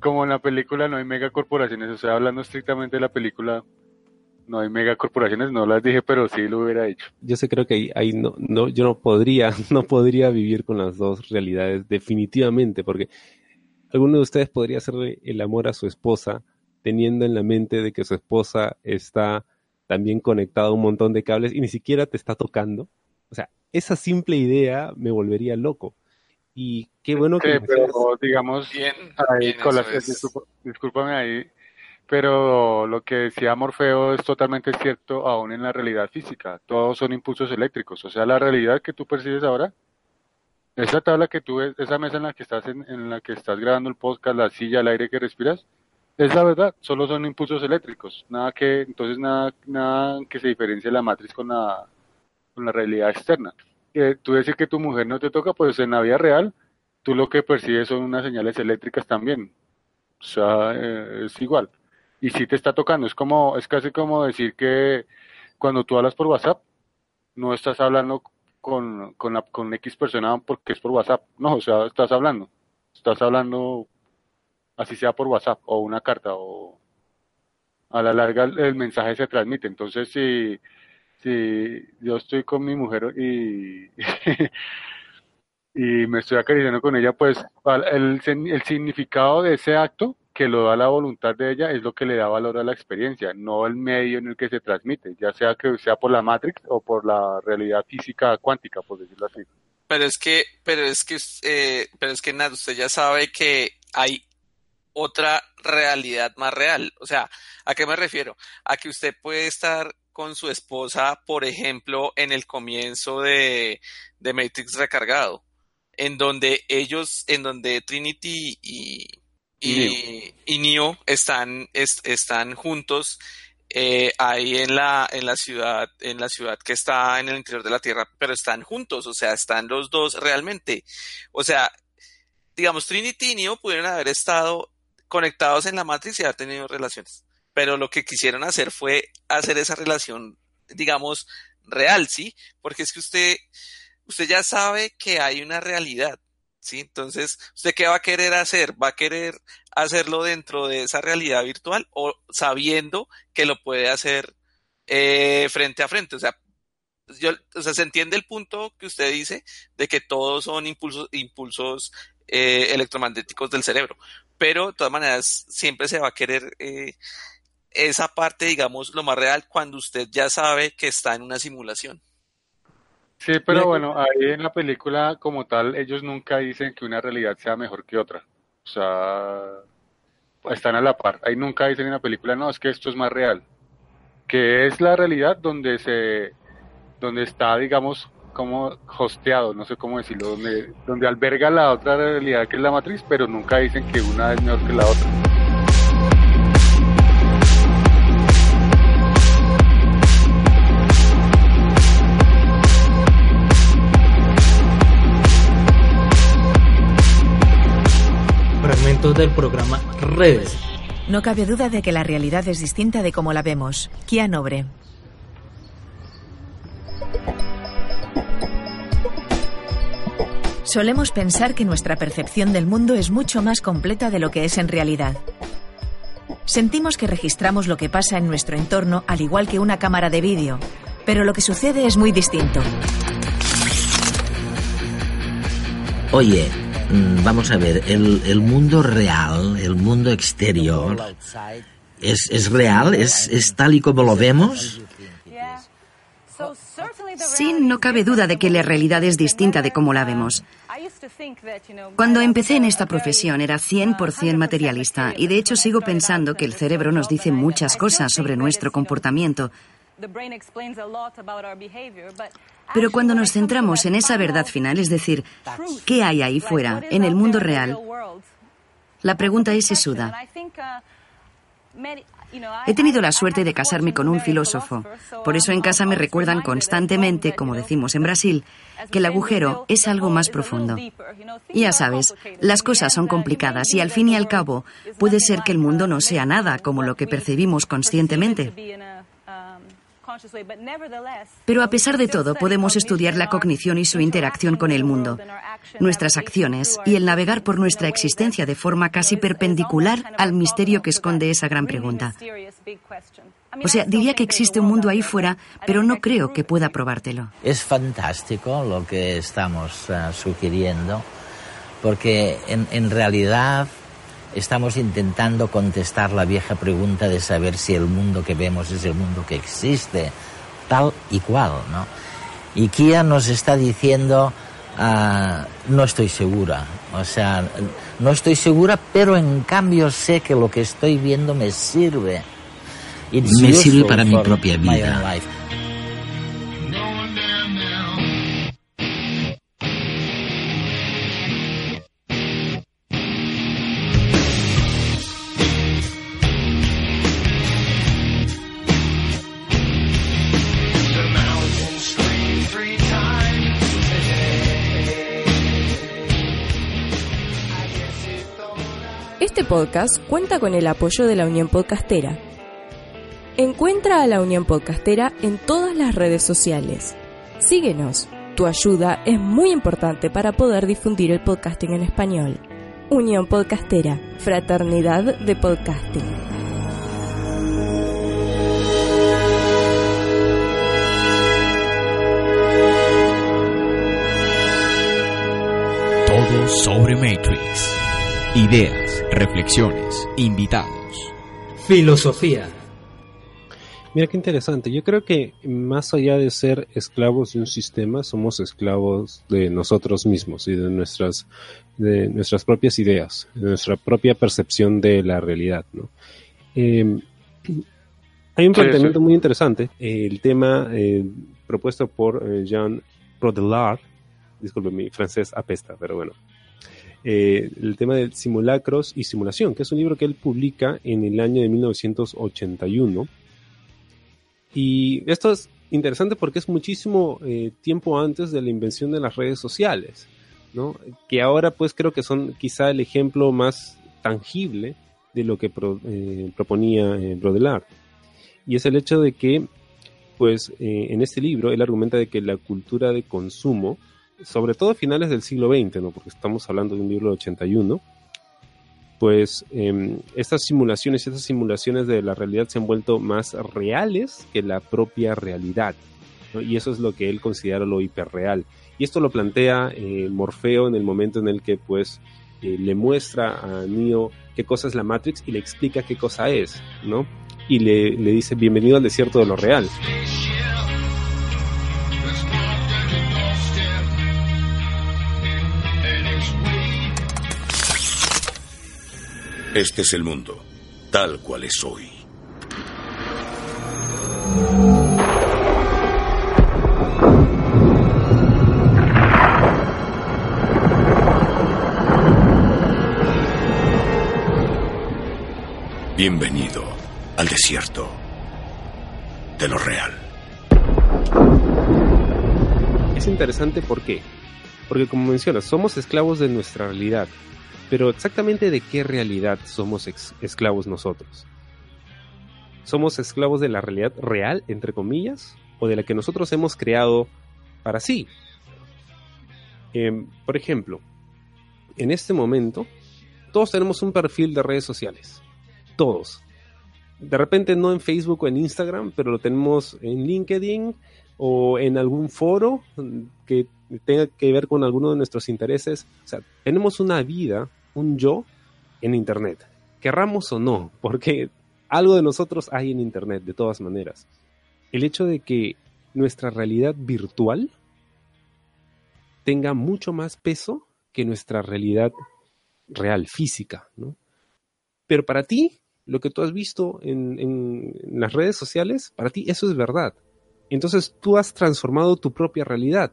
Como en la película no hay megacorporaciones, o sea, hablando estrictamente de la película, no hay megacorporaciones, no las dije, pero sí lo hubiera hecho. Yo sé, creo que ahí, no, no, yo no podría, no podría vivir con las dos realidades definitivamente, porque alguno de ustedes podría hacerle el amor a su esposa teniendo en la mente de que su esposa está también conectada a un montón de cables y ni siquiera te está tocando. O sea, esa simple idea me volvería loco. Y qué bueno que... pero digamos, bien, ahí, con las, discúlpame ahí, pero lo que decía Morfeo es totalmente cierto aún en la realidad física. Todos son impulsos eléctricos. O sea, la realidad que tú percibes ahora, esa tabla que tú ves, esa mesa en la que estás en, la que estás grabando el podcast, la silla, el aire que respiras, es la verdad. Solo son impulsos eléctricos. Nada que, entonces nada, nada que se diferencie la matriz con la, con la realidad externa. Tú decir que tu mujer no te toca, pues en la vida real, tú lo que percibes son unas señales eléctricas también. O sea, eh, es igual y si te está tocando. Es como, es casi como decir que cuando tú hablas por WhatsApp, no estás hablando con, con, con X persona porque es por WhatsApp. No, o sea, estás hablando. Estás hablando así sea por WhatsApp o una carta o a la larga el mensaje se transmite. Entonces, si, si yo estoy con mi mujer y, y me estoy acariciando con ella, pues el, el significado de ese acto que lo da la voluntad de ella es lo que le da valor a la experiencia, no el medio en el que se transmite, ya sea que sea por la Matrix o por la realidad física cuántica, por decirlo así. Pero es que, pero es que, eh, pero es que nada, usted ya sabe que hay otra realidad más real. O sea, ¿a qué me refiero? A que usted puede estar con su esposa, por ejemplo, en el comienzo de, de Matrix recargado, en donde ellos, en donde Trinity y, y, y Neo están, están juntos eh, ahí en la, en la ciudad, en la ciudad que está en el interior de la Tierra, pero están juntos, o sea, están los dos realmente. O sea, digamos, Trinity y Neo pudieron haber estado conectados en la Matrix y haber tenido relaciones. Pero lo que quisieron hacer fue hacer esa relación, digamos, real, ¿sí? Porque es que usted, usted ya sabe que hay una realidad. ¿sí? Entonces, ¿usted qué va a querer hacer? ¿Va a querer hacerlo dentro de esa realidad virtual o sabiendo que lo puede hacer eh, frente a frente? O sea, yo, se entiende el punto que usted dice de que todos son impulsos, impulsos eh, electromagnéticos del cerebro, pero de todas maneras siempre se va a querer eh, esa parte, digamos, lo más real cuando usted ya sabe que está en una simulación. Sí, pero bueno, ahí en la película como tal, ellos nunca dicen que una realidad sea mejor que otra. O sea, están a la par. Ahí nunca dicen en la película, no, es que esto es más real. Que es la realidad donde se, donde está, digamos, como hosteado, no sé cómo decirlo, donde, donde alberga la otra realidad que es la matriz, pero nunca dicen que una es mejor que la otra. Propósito del programa Redes. No cabe duda de que la realidad es distinta de cómo la vemos. Kia Nobre. Solemos pensar que nuestra percepción del mundo es mucho más completa de lo que es en realidad. Sentimos que registramos lo que pasa en nuestro entorno al igual que una cámara de vídeo, pero lo que sucede es muy distinto. Oye, vamos a ver, el, el mundo real, el mundo exterior, ¿es, es real? ¿Es, ¿Es tal y como lo vemos? Sí, no cabe duda de que la realidad es distinta de cómo la vemos. Cuando empecé en esta profesión era 100% materialista y de hecho sigo pensando que el cerebro nos dice muchas cosas sobre nuestro comportamiento. Pero cuando nos centramos en esa verdad final, es decir, ¿qué hay ahí fuera, en el mundo real? La pregunta es sesuda. He tenido la suerte de casarme con un filósofo. Por eso en casa me recuerdan constantemente, como decimos en Brasil, que el agujero es algo más profundo. Ya sabes, las cosas son complicadas y al fin y al cabo puede ser que el mundo no sea nada como lo que percibimos conscientemente. Pero a pesar de todo, podemos estudiar la cognición y su interacción con el mundo, nuestras acciones y el navegar por nuestra existencia de forma casi perpendicular al misterio que esconde esa gran pregunta. O sea, diría que existe un mundo ahí fuera, pero no creo que pueda probártelo. Es fantástico lo que estamos uh, sugiriendo, porque en, en realidad estamos intentando contestar la vieja pregunta de saber si el mundo que vemos es el mundo que existe, tal y cual, ¿no? Y Kia nos está diciendo, uh, no estoy segura, o sea, no estoy segura, pero en cambio sé que lo que estoy viendo me sirve. It's me sirve para mi propia vida. Podcast cuenta con el apoyo de la Unión Podcastera. Encuentra a la Unión Podcastera en todas las redes sociales. Síguenos. Tu ayuda es muy importante para poder difundir el podcasting en español. Unión Podcastera, Fraternidad de Podcasting. Todo sobre Matrix. Ideas, reflexiones, invitados. Filosofía. Mira qué interesante. Yo creo que más allá de ser esclavos de un sistema, somos esclavos de nosotros mismos y de nuestras, de nuestras propias ideas, de nuestra propia percepción de la realidad. ¿no? Eh, hay un planteamiento sí. muy interesante. eh, el tema eh, propuesto por eh, Jean Baudrillard, disculpe, mi francés apesta, pero bueno. Eh, el tema de simulacros y simulación, que es un libro que él publica en el año de 1981. Y esto es interesante porque es muchísimo eh, tiempo antes de la invención de las redes sociales, ¿no? Que ahora pues creo que son quizá el ejemplo más tangible de lo que eh, proponía Baudrillard. Y es el hecho de que, pues, en este libro él argumenta de que la cultura de consumo, sobre todo a finales del siglo XX, ¿no? Porque estamos hablando de un libro de 81, pues em, estas simulaciones, estas simulaciones de la realidad se han vuelto más reales que la propia realidad. Y eso es lo que él considera lo hiperreal. Y esto lo plantea eh, Morfeo en el momento en el que pues eh, le muestra a Neo qué cosa es la Matrix y le explica qué cosa es, ¿no? Y le, le dice bienvenido al desierto de lo real. Este es el mundo, tal cual es hoy. Bienvenido al desierto de lo real. Es interesante ¿por qué? Porque como mencionas, somos esclavos de nuestra realidad. Pero exactamente de qué realidad somos esclavos nosotros. ¿Somos esclavos de la realidad real, entre comillas, o de la que nosotros hemos creado para sí? Em, por ejemplo, en este momento, todos tenemos un perfil de redes sociales. Todos. De repente no en Facebook o en Instagram, pero lo tenemos en LinkedIn o en algún foro que tenga que ver con alguno de nuestros intereses. O sea, tenemos una vida, un yo en Internet. Querramos o no, porque algo de nosotros hay en Internet, de todas maneras. El hecho de que nuestra realidad virtual tenga mucho más peso que nuestra realidad real, física, ¿no? Pero para ti, lo que tú has visto en, en, las redes sociales, para ti eso es verdad. Entonces tú has transformado tu propia realidad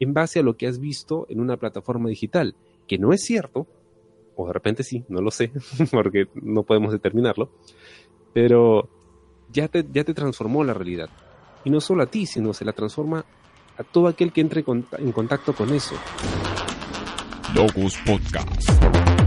en base a lo que has visto en una plataforma digital, que no es cierto, o de repente sí, no lo sé, porque no podemos determinarlo, pero ya te, ya te transformó la realidad. Y no solo a ti, sino se la transforma a todo aquel que entre en contacto con eso. Logos Podcast.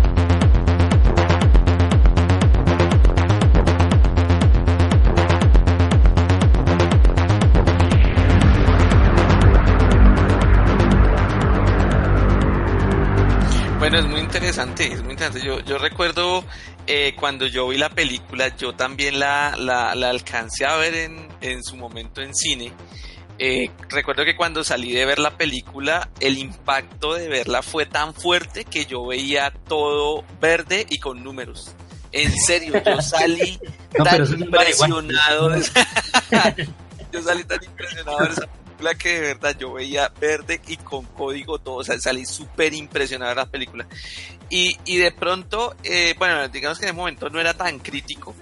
Interesante, es muy interesante. Yo, yo recuerdo eh, cuando yo vi la película, yo también la, la, la alcancé a ver en, en su momento en cine eh, recuerdo que cuando salí de ver la película, el impacto de verla fue tan fuerte que yo veía todo verde y con números. En serio, yo salí tan impresionado. yo salí tan impresionado de esa película que de verdad yo veía verde y con código todo. O sea, salí súper impresionado de la película. Y, y de pronto, eh, bueno, digamos que en ese momento no era tan crítico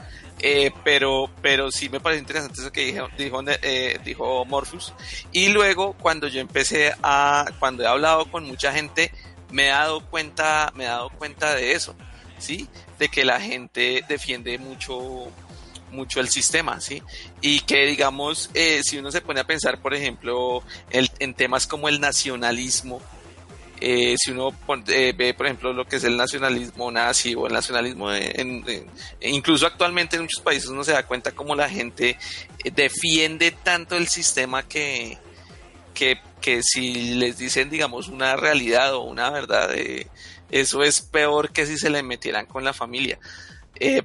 eh, pero, pero sí me parece interesante eso que dijo, dijo, eh, dijo Morpheus. Y luego, cuando yo empecé a, cuando he hablado con mucha gente, me he dado cuenta, me he dado cuenta de eso, ¿sí? De que la gente defiende mucho, mucho el sistema, ¿sí? Y que, digamos, eh, si uno se pone a pensar, por ejemplo, el, en temas como el nacionalismo, eh, si uno eh, ve, por ejemplo, lo que es el nacionalismo nazi o el nacionalismo, en, incluso actualmente en muchos países uno se da cuenta como la gente eh, defiende tanto el sistema que, que, que si les dicen, digamos, una realidad o una verdad, eso es peor que si se le metieran con la familia.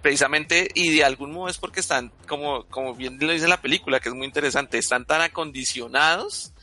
precisamente y de algún modo es porque están como como bien lo dice la película que es muy interesante están tan acondicionados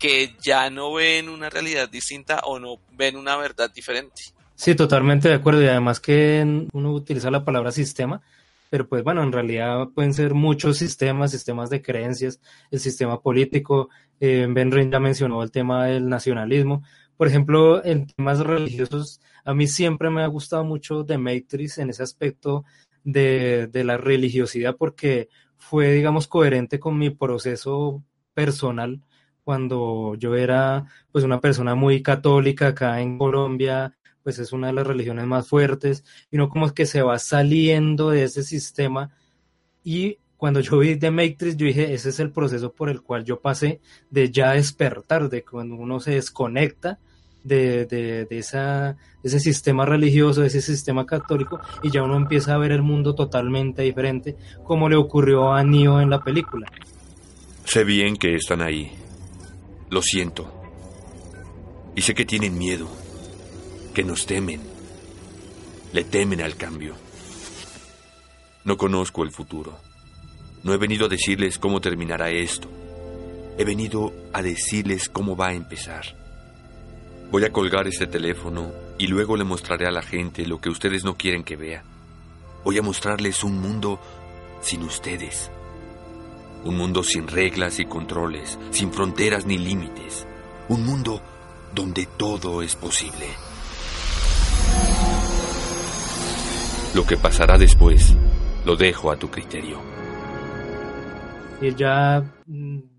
que ya no ven una realidad distinta o no ven una verdad diferente. Sí, totalmente de acuerdo. Y además que uno utiliza la palabra sistema, pero pues bueno, en realidad pueden ser muchos sistemas, sistemas de creencias, el sistema político. Eh, ben Rin ya mencionó el tema del nacionalismo. Por ejemplo, en temas religiosos, a mí siempre me ha gustado mucho The Matrix en ese aspecto de, de la religiosidad porque fue, digamos, coherente con mi proceso personal cuando yo era pues una persona muy católica acá en Colombia, pues es una de las religiones más fuertes, y uno como que se va saliendo de ese sistema y cuando yo vi The Matrix, yo dije, ese es el proceso por el cual yo pasé de ya despertar, de cuando uno se desconecta de, de, de, esa, ese sistema religioso, de ese sistema católico, y ya uno empieza a ver el mundo totalmente diferente, como le ocurrió a Neo en la película. Sé bien que están ahí, lo siento. Y sé que tienen miedo, que nos temen. Le temen al cambio. No conozco el futuro. No he venido a decirles cómo terminará esto. He venido a decirles cómo va a empezar. Voy a colgar este teléfono y luego le mostraré a la gente lo que ustedes no quieren que vea. Voy a mostrarles un mundo sin ustedes un mundo sin reglas y controles, sin fronteras ni límites. Un mundo donde todo es posible. Lo que pasará después lo dejo a tu criterio. Y ya,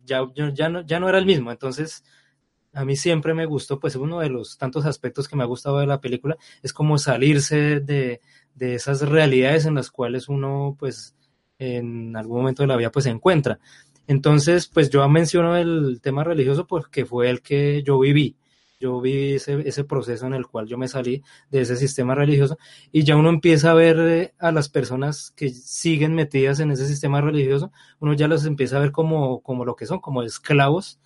ya, ya, no, ya no era el mismo, entonces a mí siempre me gustó, pues uno de los tantos aspectos que me ha gustado de la película es como salirse de, de esas realidades en las cuales uno pues en algún momento de la vida pues se encuentra. Entonces, pues yo menciono el tema religioso porque fue el que yo viví. yo viví ese, proceso en el cual yo me salí de ese sistema religioso y ya uno empieza a ver eh, a las personas que siguen metidas en ese sistema religioso, uno ya los empieza a ver como, como lo que son, como esclavos,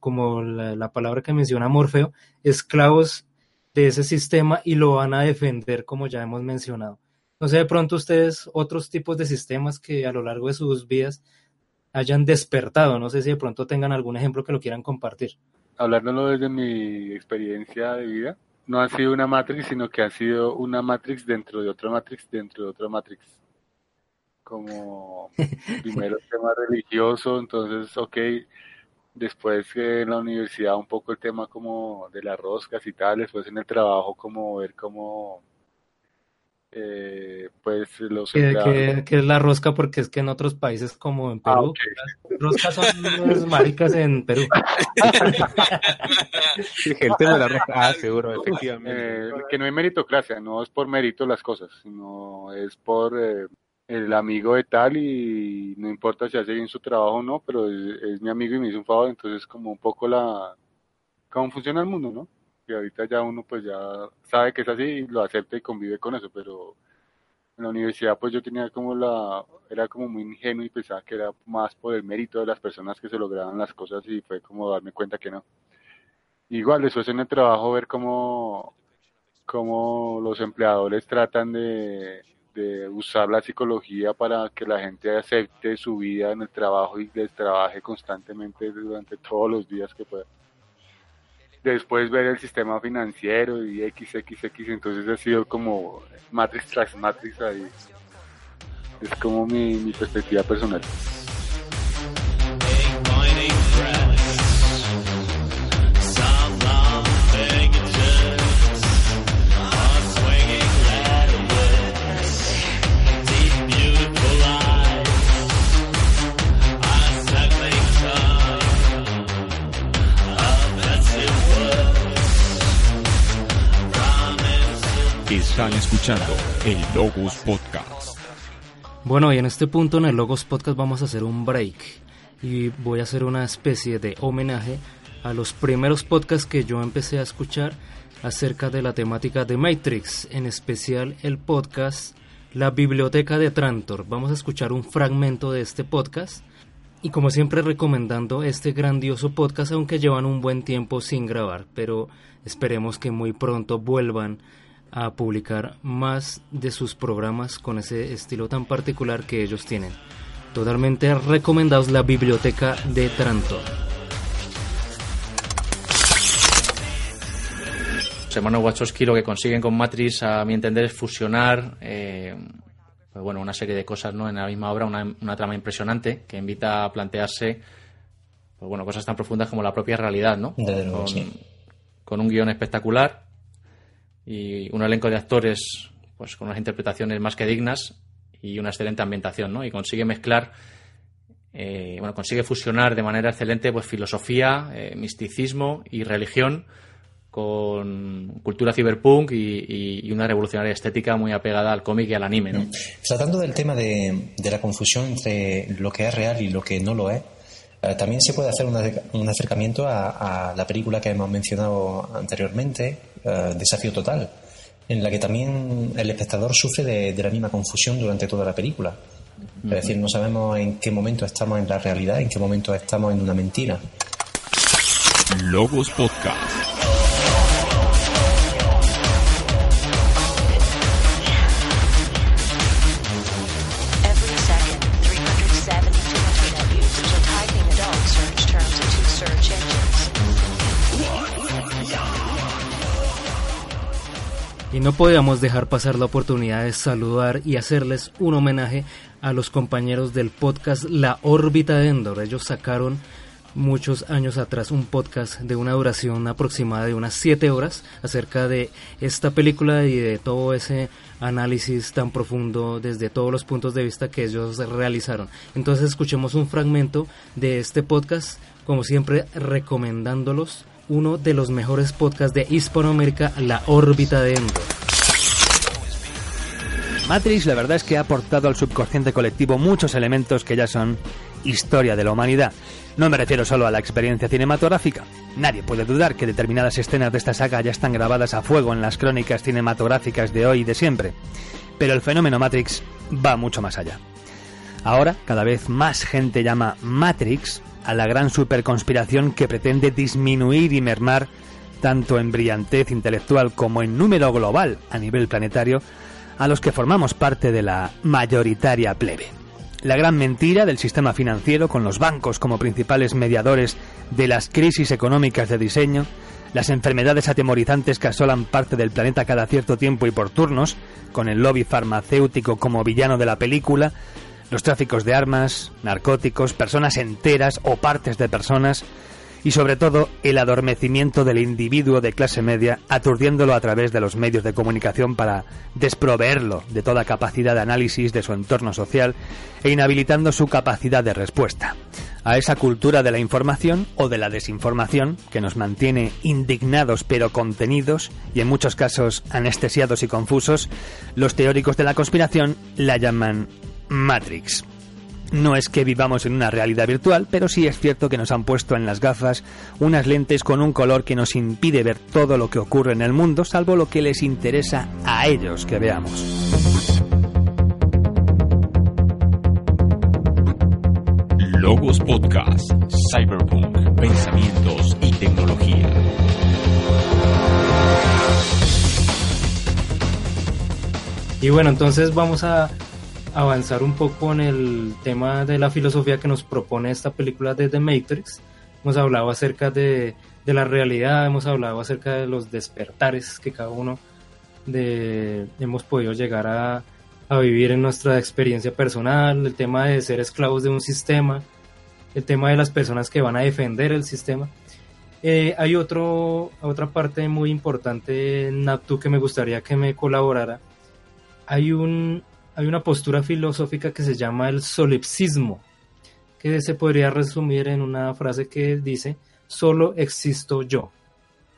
como la, la palabra que menciona Morfeo, esclavos de ese sistema y lo van a defender como ya hemos mencionado. No sé, de pronto ustedes otros tipos de sistemas que a lo largo de sus vidas hayan despertado, no sé si de pronto tengan algún ejemplo que lo quieran compartir hablándolo desde mi experiencia de vida, no ha sido una Matrix, sino que ha sido una Matrix dentro de otra Matrix, dentro de otra Matrix. Como primero el tema religioso, entonces, ok, después en la universidad un poco el tema como de las roscas y tal, después en el trabajo como ver cómo eh, pues los ¿Qué, es la rosca? Porque es que en otros países como en ah, Perú, las roscas son las maricas en Perú. el tema de la rosca, ah, seguro, efectivamente. Eh, que no hay meritocracia, no es por mérito las cosas, sino es por eh, el amigo de tal y no importa si hace bien su trabajo o no, pero es, mi amigo y me hizo un favor, entonces como un poco la... cómo funciona el mundo, ¿no? Que ahorita ya uno pues ya sabe que es así y lo acepta y convive con eso, pero en la universidad pues yo tenía como la, era como muy ingenuo y pensaba que era más por el mérito de las personas que se lograban las cosas y fue como darme cuenta que no. Igual después en el trabajo ver cómo, cómo los empleadores tratan de, de usar la psicología para que la gente acepte su vida en el trabajo y les trabaje constantemente durante todos los días que pueda después ver el sistema financiero y XXX, entonces ha sido como Matrix tras Matrix ahí. Es como mi, mi perspectiva personal. Están escuchando el Logos Podcast. Bueno, y en este punto en el Logos Podcast vamos a hacer un break y voy a hacer una especie de homenaje a los primeros podcasts que yo empecé a escuchar acerca de la temática de Matrix, en especial el podcast La Biblioteca de Trantor. Vamos a escuchar un fragmento de este podcast y como siempre recomendando este grandioso podcast aunque llevan un buen tiempo sin grabar, pero esperemos que muy pronto vuelvan a publicar más de sus programas con ese estilo tan particular que ellos tienen. Totalmente recomendados la biblioteca de Trantor. Hermano Wachowski lo que consiguen con Matrix, a mi entender, es fusionar eh, pues bueno, una serie de cosas ¿no? en la misma obra, una, trama impresionante que invita a plantearse pues bueno, cosas tan profundas como la propia realidad, ¿no? con un guion espectacular, y un elenco de actores pues con unas interpretaciones más que dignas y una excelente ambientación, ¿no? Y consigue mezclar, eh, bueno, consigue fusionar de manera excelente pues filosofía, eh, misticismo y religión con cultura cyberpunk y, una revolucionaria estética muy apegada al cómic y al anime. ¿no? Mm. Tratando del tema de, la confusión entre lo que es real y lo que no lo es, eh, también se puede hacer un acercamiento a, la película que hemos mencionado anteriormente, eh, desafío total, en la que también el espectador sufre de, la misma confusión durante toda la película. Es decir, no sabemos en qué momento estamos en la realidad, en qué momento estamos en una mentira. Logos Podcast. Y no podíamos dejar pasar la oportunidad de saludar y hacerles un homenaje a los compañeros del podcast La órbita de Endor. Ellos sacaron muchos años atrás un podcast de una duración aproximada de unas 7 horas acerca de esta película y de todo ese análisis tan profundo desde todos los puntos de vista que ellos realizaron. Entonces escuchemos un fragmento de este podcast, como siempre recomendándolos uno de los mejores podcasts de Hispanoamérica, La órbita de Endor. Matrix la verdad es que ha aportado al subconsciente colectivo muchos elementos que ya son historia de la humanidad. No me refiero solo a la experiencia cinematográfica. Nadie puede dudar que determinadas escenas de esta saga ya están grabadas a fuego en las crónicas cinematográficas de hoy y de siempre. Pero el fenómeno Matrix va mucho más allá. Ahora, cada vez más gente llama Matrix a la gran superconspiración que pretende disminuir y mermar tanto en brillantez intelectual como en número global a nivel planetario a los que formamos parte de la mayoritaria plebe. La gran mentira del sistema financiero con los bancos como principales mediadores de las crisis económicas de diseño, las enfermedades atemorizantes que asolan parte del planeta cada cierto tiempo y por turnos, con el lobby farmacéutico como villano de la película, los tráficos de armas, narcóticos, personas enteras o partes de personas, y sobre todo el adormecimiento del individuo de clase media, aturdiéndolo a través de los medios de comunicación para desproveerlo de toda capacidad de análisis de su entorno social e inhabilitando su capacidad de respuesta. A esa cultura de la información o de la desinformación que nos mantiene indignados pero contenidos y en muchos casos anestesiados y confusos, los teóricos de la conspiración la llaman Matrix. No es que vivamos en una realidad virtual, pero sí es cierto que nos han puesto en las gafas unas lentes con un color que nos impide ver todo lo que ocurre en el mundo, salvo lo que les interesa a ellos que veamos. Logos Podcast, Cyberpunk, Pensamientos y Tecnología. Y bueno, entonces vamos a avanzar un poco en el tema de la filosofía que nos propone esta película de The Matrix. Hemos hablado acerca de, de la realidad, hemos hablado acerca de los despertares que cada uno de, hemos podido llegar a, a vivir en nuestra experiencia personal, el tema de ser esclavos de un sistema, el tema de las personas que van a defender el sistema. Eh, hay otro, otra parte muy importante, Naptu, que me gustaría que me colaborara. Hay un, hay una postura filosófica que se llama el solipsismo, que se podría resumir en una frase que dice, solo existo yo.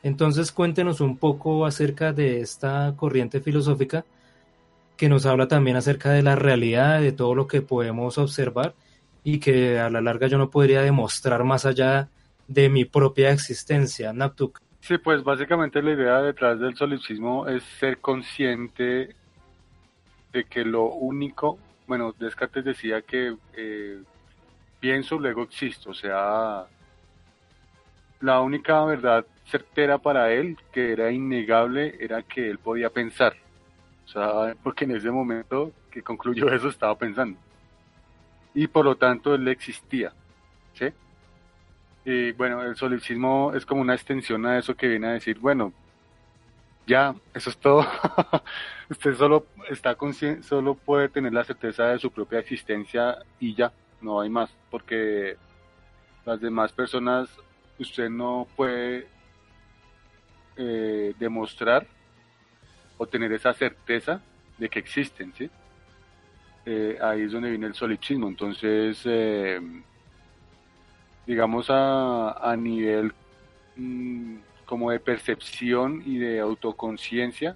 Entonces cuéntenos un poco acerca de esta corriente filosófica que nos habla también acerca de la realidad, de todo lo que podemos observar y que a la larga yo no podría demostrar más allá de mi propia existencia. Naptuk. Sí, pues básicamente la idea detrás del solipsismo es ser consciente de que lo único, bueno, Descartes decía que eh, pienso, luego existo, o sea, la única verdad certera para él, que era innegable, era que él podía pensar. O sea, porque en ese momento que concluyó eso estaba pensando. Y por lo tanto él existía. ¿Sí? Y bueno, el solipsismo es como una extensión a eso que viene a decir, bueno, ya, eso es todo. Usted solo está solo puede tener la certeza de su propia existencia y ya, no hay más, porque las demás personas usted no puede eh, demostrar o tener esa certeza de que existen, ¿sí? Eh, ahí es donde viene el solipsismo. Entonces, eh, digamos a, a nivel mm, como de percepción y de autoconciencia,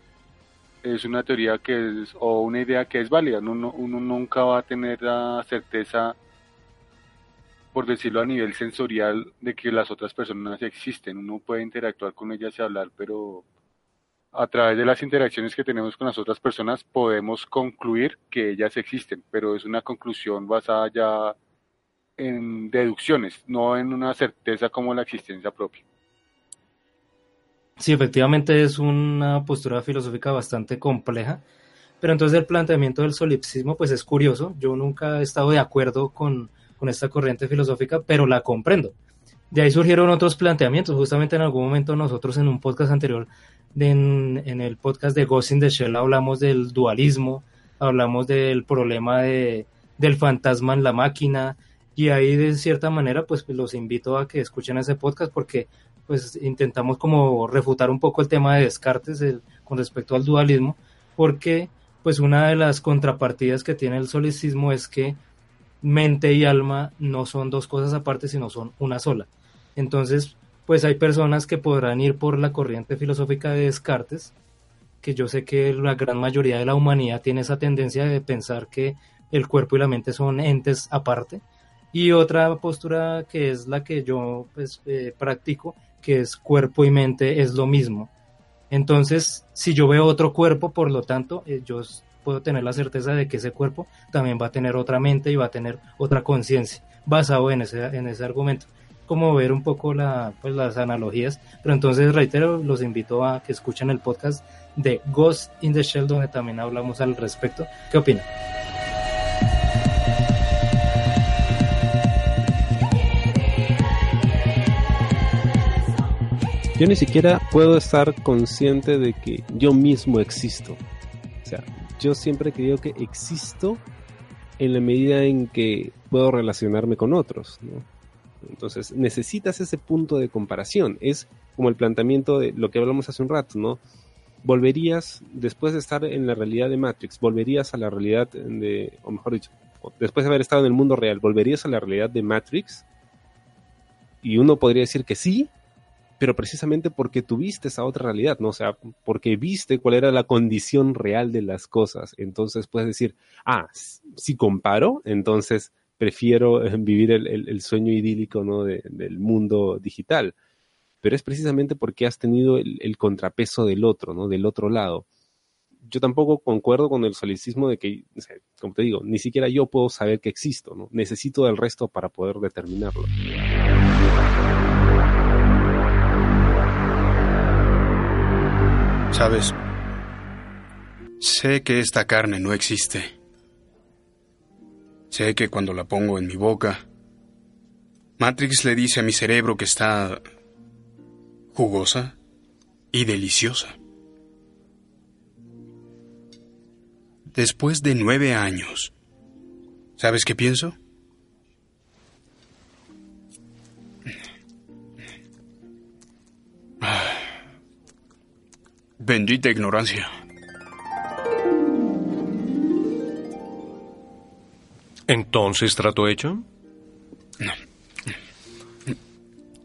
es una teoría que es, o una idea que es válida. Uno, uno nunca va a tener la certeza, por decirlo a nivel sensorial, de que las otras personas existen. Uno puede interactuar con ellas y hablar, pero a través de las interacciones que tenemos con las otras personas podemos concluir que ellas existen, pero es una conclusión basada ya en deducciones, no en una certeza como la existencia propia. Sí, efectivamente es una postura filosófica bastante compleja, pero entonces el planteamiento del solipsismo pues es curioso, yo nunca he estado de acuerdo con, esta corriente filosófica, pero la comprendo. De ahí surgieron otros planteamientos, justamente en algún momento nosotros en un podcast anterior, en, el podcast de Ghost in the Shell hablamos del dualismo, hablamos del problema de, del fantasma en la máquina, y ahí de cierta manera pues los invito a que escuchen ese podcast porque pues intentamos como refutar un poco el tema de Descartes con respecto al dualismo, porque pues una de las contrapartidas que tiene el solicismo es que mente y alma no son dos cosas aparte, sino son una sola. Entonces, pues hay personas que podrán ir por la corriente filosófica de Descartes, que yo sé que la gran mayoría de la humanidad tiene esa tendencia de pensar que el cuerpo y la mente son entes aparte, Y otra postura que es la que yo pues, eh, practico, que es cuerpo y mente es lo mismo. Entonces, si yo veo otro cuerpo, por lo tanto, eh, yo puedo tener la certeza de que ese cuerpo también va a tener otra mente y va a tener otra conciencia, basado en ese, en ese argumento. Como ver un poco la, pues, las analogías. Pero entonces, reitero, los invito a que escuchen el podcast de Ghost in the Shell, donde también hablamos al respecto. ¿Qué opinan? Yo ni siquiera puedo estar consciente de que yo mismo existo. O sea, yo siempre creo que existo en la medida en que puedo relacionarme con otros. Entonces, necesitas ese punto de comparación. Es como el planteamiento de lo que hablamos hace un rato, ¿no? Volverías, después de estar en la realidad de Matrix, volverías a la realidad de, o mejor dicho, después de haber estado en el mundo real, volverías a la realidad de Matrix. Y uno podría decir que sí, pero precisamente porque tuviste esa otra realidad, ¿no? O sea, porque viste cuál era la condición real de las cosas. Entonces puedes decir, ah, si comparo, entonces prefiero eh, vivir el, sueño idílico, ¿no? del mundo digital. Pero es precisamente porque has tenido el, contrapeso del otro, ¿no? Del otro lado. Yo tampoco concuerdo con el solicismo de que, como te digo, ni siquiera yo puedo saber que existo, ¿no? Necesito del resto para poder determinarlo. Sabes, sé que esta carne no existe. Sé que cuando la pongo en mi boca, Matrix le dice a mi cerebro que está jugosa y deliciosa. Después de nueve años, ¿sabes qué pienso? Bendita ignorancia. ¿Entonces trato hecho? No.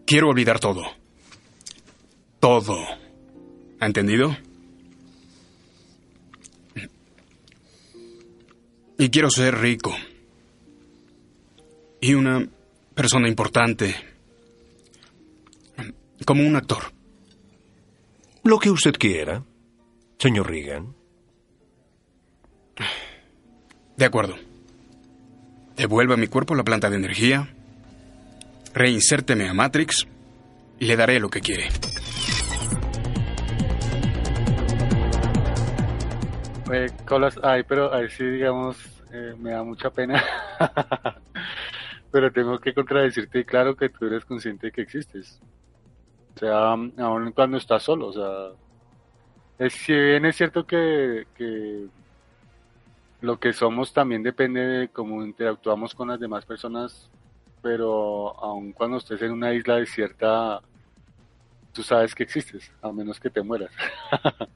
Quiero olvidar todo. Todo. ¿Ha entendido? Y quiero ser rico. Y una persona importante. Como un actor. Lo que usted quiera, señor Regan. De acuerdo. Devuelva a mi cuerpo la planta de energía, reinsérteme a Matrix y le daré lo que quiere. Eh, colas, ay, pero ahí sí, digamos, eh, me da mucha pena. pero tengo que contradecirte, claro que tú eres consciente de que existes. O sea, aún cuando estás solo, o sea, es, si bien es cierto que, que lo que somos también depende de cómo interactuamos con las demás personas, pero aun cuando estés en una isla desierta, tú sabes que existes, a menos que te mueras.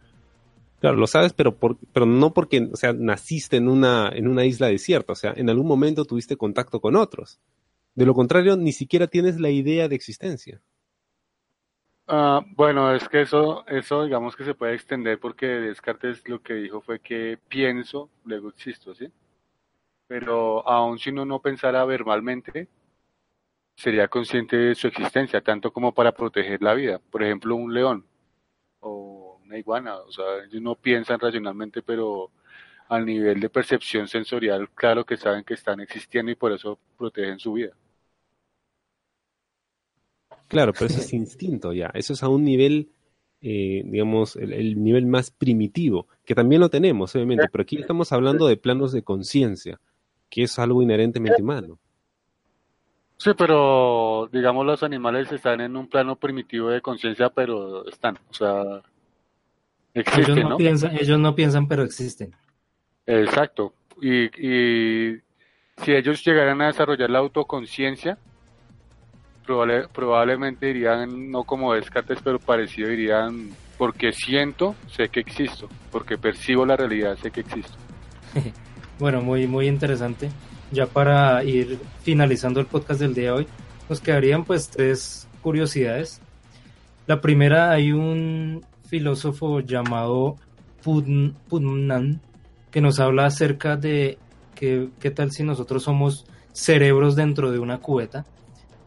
Claro, lo sabes, pero, por, pero no porque, o sea, naciste en una, en una isla desierta, o sea, en algún momento tuviste contacto con otros. De lo contrario, ni siquiera tienes la idea de existencia. Ah, bueno, es que eso, eso digamos que se puede extender porque Descartes lo que dijo fue que pienso, luego existo, ¿sí? Pero aun si uno no pensara verbalmente, sería consciente de su existencia, tanto como para proteger la vida. Por ejemplo, un león o una iguana, o sea, ellos no piensan racionalmente, pero al nivel de percepción sensorial, claro que saben que están existiendo y por eso protegen su vida. Claro, pero eso es instinto ya. Eso es a un nivel, eh, digamos, el, nivel más primitivo, que también lo tenemos, obviamente, pero aquí estamos hablando de planos de conciencia, que es algo inherentemente humano. Sí, pero digamos los animales están en un plano primitivo de conciencia, pero están, o sea, existen, ellos no, Piensan, ellos no piensan, pero existen. Exacto. Y, y si ellos llegaran a desarrollar la autoconciencia, probablemente dirían, no como Descartes, pero parecido, dirían, porque siento, sé que existo, porque percibo la realidad, sé que existo. bueno, muy, muy interesante. Ya para ir finalizando el podcast del día de hoy, nos quedarían pues tres curiosidades. La primera, hay un filósofo llamado Putnam que nos habla acerca de qué tal si nosotros somos cerebros dentro de una cubeta.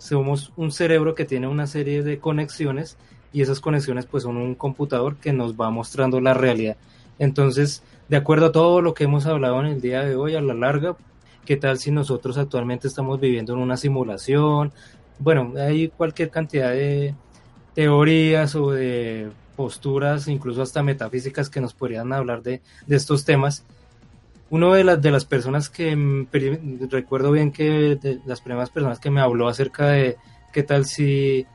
Somos un cerebro que tiene una serie de conexiones y esas conexiones pues son un computador que nos va mostrando la realidad. Entonces, de acuerdo a todo lo que hemos hablado en el día de hoy, a la larga, ¿qué tal si nosotros actualmente estamos viviendo en una simulación? Bueno, hay cualquier cantidad de teorías o de posturas, incluso hasta metafísicas, que nos podrían hablar de, de estos temas. Una de las, de las personas que recuerdo bien que de las primeras personas que me habló acerca de qué tal si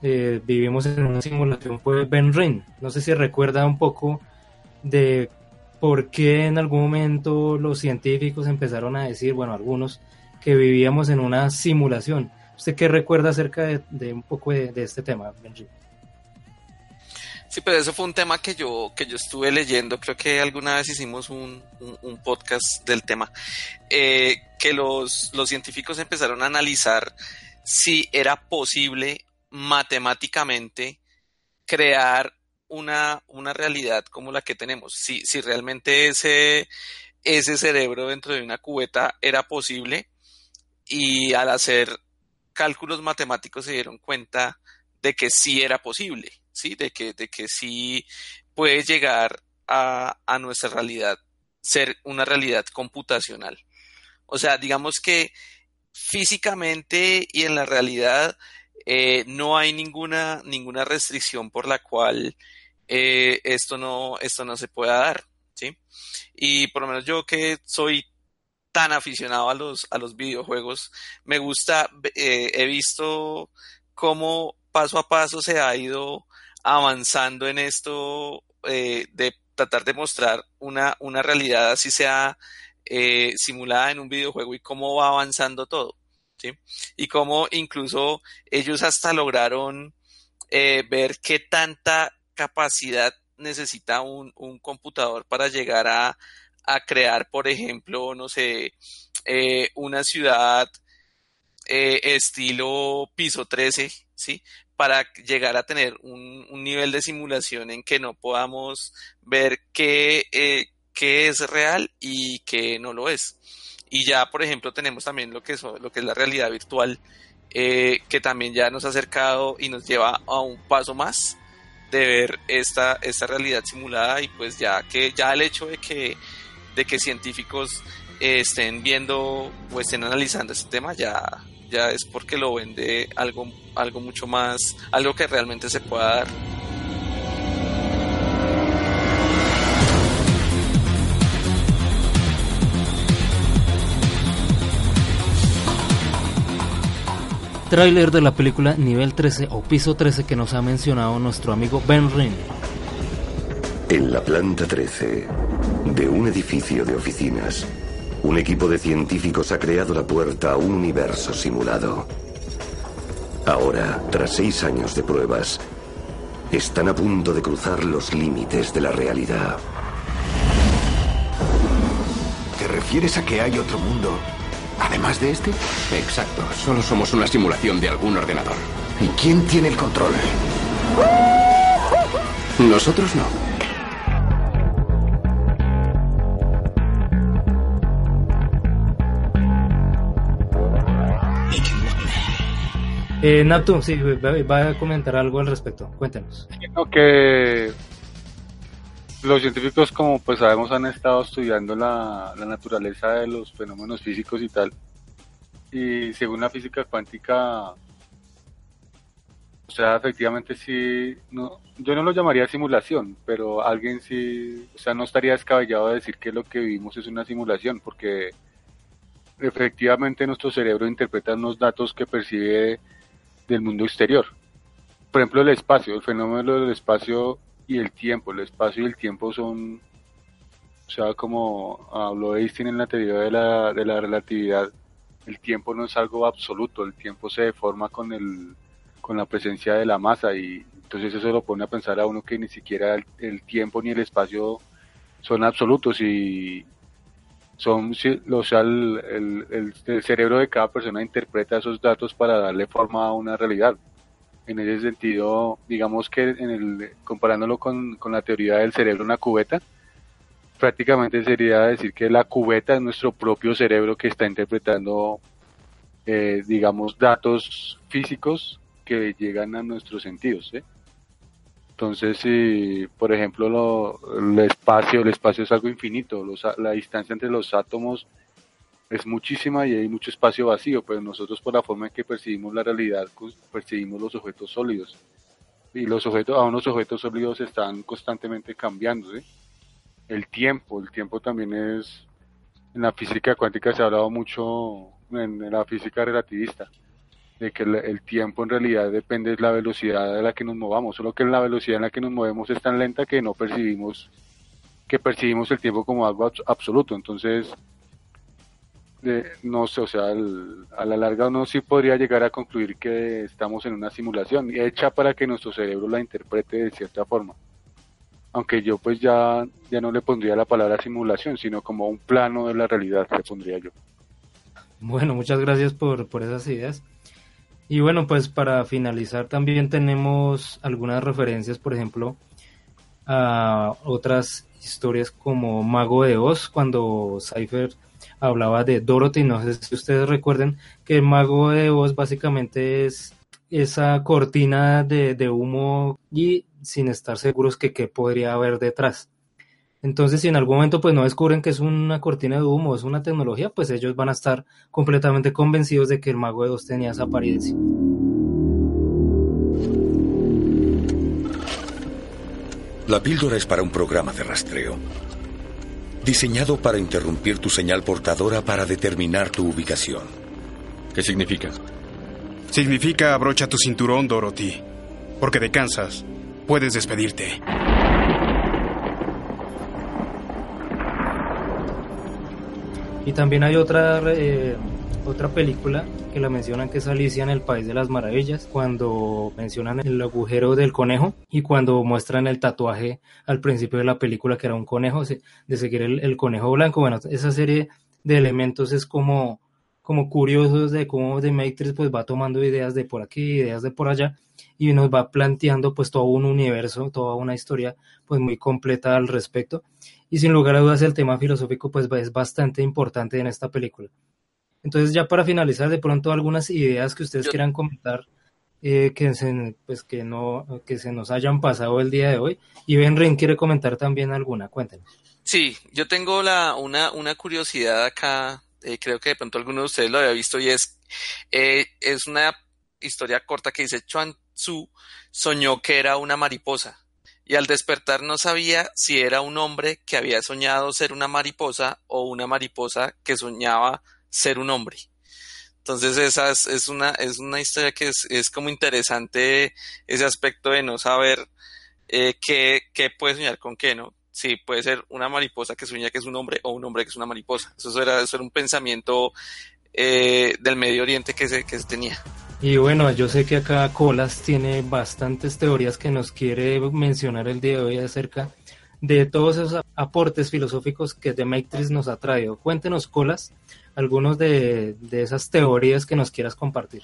eh, vivimos en una simulación fue Ben Rin. No sé si recuerda un poco de por qué en algún momento los científicos empezaron a decir, bueno, algunos, que vivíamos en una simulación. ¿Usted qué recuerda acerca de, un poco de, este tema, Ben Rin? Sí, pero eso fue un tema que yo, que yo estuve leyendo, creo que alguna vez hicimos un, podcast del tema, eh, que los, los científicos empezaron a analizar si era posible matemáticamente crear una, una realidad como la que tenemos. Si, si realmente ese, ese cerebro dentro de una cubeta era posible y al hacer cálculos matemáticos se dieron cuenta de que sí era posible. ¿Sí? De que, de que sí puede llegar a, a nuestra realidad ser una realidad computacional. O sea, digamos que físicamente y en la realidad eh, no hay ninguna, ninguna restricción por la cual eh, esto, no, esto no se pueda dar. ¿sí? Y por lo menos yo que soy tan aficionado a los, a los videojuegos, me gusta, eh, he visto cómo paso a paso se ha ido avanzando en esto eh, de tratar de mostrar una, una realidad así sea eh, simulada en un videojuego y cómo va avanzando todo. ¿sí? Y cómo incluso ellos hasta lograron eh, ver qué tanta capacidad necesita un, un computador para llegar a, a, crear, por ejemplo, no sé, una ciudad estilo piso 13, ¿sí? Para llegar a tener un, nivel de simulación en que no podamos ver qué, eh, qué es real y qué no lo es. Y ya, por ejemplo, tenemos también lo que es, lo que es la realidad virtual, eh, que también ya nos ha acercado y nos lleva a un paso más de ver esta, esta realidad simulada y pues ya que ya el hecho de que, de que científicos eh, estén viendo o estén analizando este tema ya, ya es porque lo vende algo, algo mucho más, algo que realmente se pueda dar. Trailer de la película Nivel 13 o Piso 13 que nos ha mencionado nuestro amigo Ben Rin. En la planta 13 de un edificio de oficinas un equipo de científicos ha creado la puerta a un universo simulado. Ahora, tras seis años de pruebas, están a punto de cruzar los límites de la realidad. ¿Te refieres a que hay otro mundo además de este? Exacto, solo somos una simulación de algún ordenador. ¿Y quién tiene el control? Nosotros no. Eh, Natu, sí, va a comentar algo al respecto. Cuéntenos. que los científicos, como pues sabemos, han estado estudiando la, naturaleza de los fenómenos físicos y tal. Y según la física cuántica, o sea, efectivamente sí, no, yo no lo llamaría simulación, pero alguien sí, o sea, no estaría descabellado de decir que lo que vivimos es una simulación, porque efectivamente nuestro cerebro interpreta unos datos que percibe del mundo exterior. Por ejemplo, el espacio, el fenómeno del espacio y el tiempo. El espacio y el tiempo son, o sea, como habló Einstein en la teoría de la, de la relatividad, el tiempo no es algo absoluto, el tiempo se deforma con, el, con la presencia de la masa y entonces eso lo pone a pensar a uno que ni siquiera el, tiempo ni el espacio son absolutos y son, o sea, el, el, cerebro de cada persona interpreta esos datos para darle forma a una realidad. En ese sentido, digamos que en el, comparándolo con, con la teoría del cerebro, una cubeta, prácticamente sería decir que la cubeta es nuestro propio cerebro que está interpretando eh, digamos, datos físicos que llegan a nuestros sentidos. ¿sí? Entonces, si, por ejemplo, lo, el espacio, el espacio es algo infinito, los, la distancia entre los átomos es muchísima y hay mucho espacio vacío, pero nosotros por la forma en que percibimos la realidad, percibimos los objetos sólidos. Y los objetos, a unos objetos sólidos están constantemente cambiando. El tiempo, el tiempo también es, en la física cuántica se ha hablado mucho, en, la física relativista, de que el, tiempo en realidad depende de la velocidad a la que nos movamos, solo que la velocidad en la que nos movemos es tan lenta que no percibimos, que percibimos el tiempo como algo absoluto. Entonces, no sé, o sea, a la larga uno sí podría llegar a concluir que estamos en una simulación hecha para que nuestro cerebro la interprete de cierta forma. Aunque yo pues ya, ya no le pondría la palabra simulación, sino como un plano de la realidad le pondría yo. Bueno, muchas gracias por, por esas ideas. Y bueno, pues para finalizar también tenemos algunas referencias, por ejemplo, a otras historias como Mago de Oz, cuando Cypher hablaba de Dorothy, no sé si ustedes recuerden que el mago de Oz básicamente es esa cortina de, humo y sin estar seguros que qué podría haber detrás. Entonces, si en algún momento pues no descubren que es una cortina de humo, es una tecnología, pues ellos van a estar completamente convencidos de que el mago de Oz tenía esa apariencia. La píldora es para un programa de rastreo diseñado para interrumpir tu señal portadora para determinar tu ubicación. ¿Qué significa? Significa abrocha tu cinturón, Dorothy, porque de Kansas puedes despedirte. Y también hay otra eh, otra película que la mencionan que es Alicia en el País de las Maravillas, cuando mencionan el agujero del conejo y cuando muestran el tatuaje al principio de la película que era un conejo, de seguir el, conejo blanco. Bueno, esa serie de elementos es como, como curiosos de cómo The Matrix pues va tomando ideas de por aquí, ideas de por allá y nos va planteando pues todo un universo, toda una historia pues muy completa al respecto. Y sin lugar a dudas el tema filosófico pues es bastante importante en esta película. Entonces, ya para finalizar, de pronto algunas ideas que ustedes quieran comentar eh, que, se, pues, que, no, que se nos hayan pasado el día de hoy. Y Benrin quiere comentar también alguna, cuéntenos. Sí, yo tengo la, una, una curiosidad acá, eh, creo que de pronto alguno de ustedes lo había visto y es, eh, es una historia corta que dice Chuan Tzu soñó que era una mariposa y al despertar no sabía si era un hombre que había soñado ser una mariposa o una mariposa que soñaba ser un hombre. Entonces esa es, una, es una historia que es, es, como interesante ese aspecto de no saber eh, qué, qué, puede soñar con qué, ¿no? Sí, puede ser una mariposa que sueña que es un hombre o un hombre que es una mariposa. Eso era, eso era un pensamiento eh, del Medio Oriente que se, que se tenía. Y bueno, yo sé que acá Colas tiene bastantes teorías que nos quiere mencionar el día de hoy acerca de todos esos aportes filosóficos que The Matrix nos ha traído. Cuéntenos, Colas, algunos de, esas teorías que nos quieras compartir.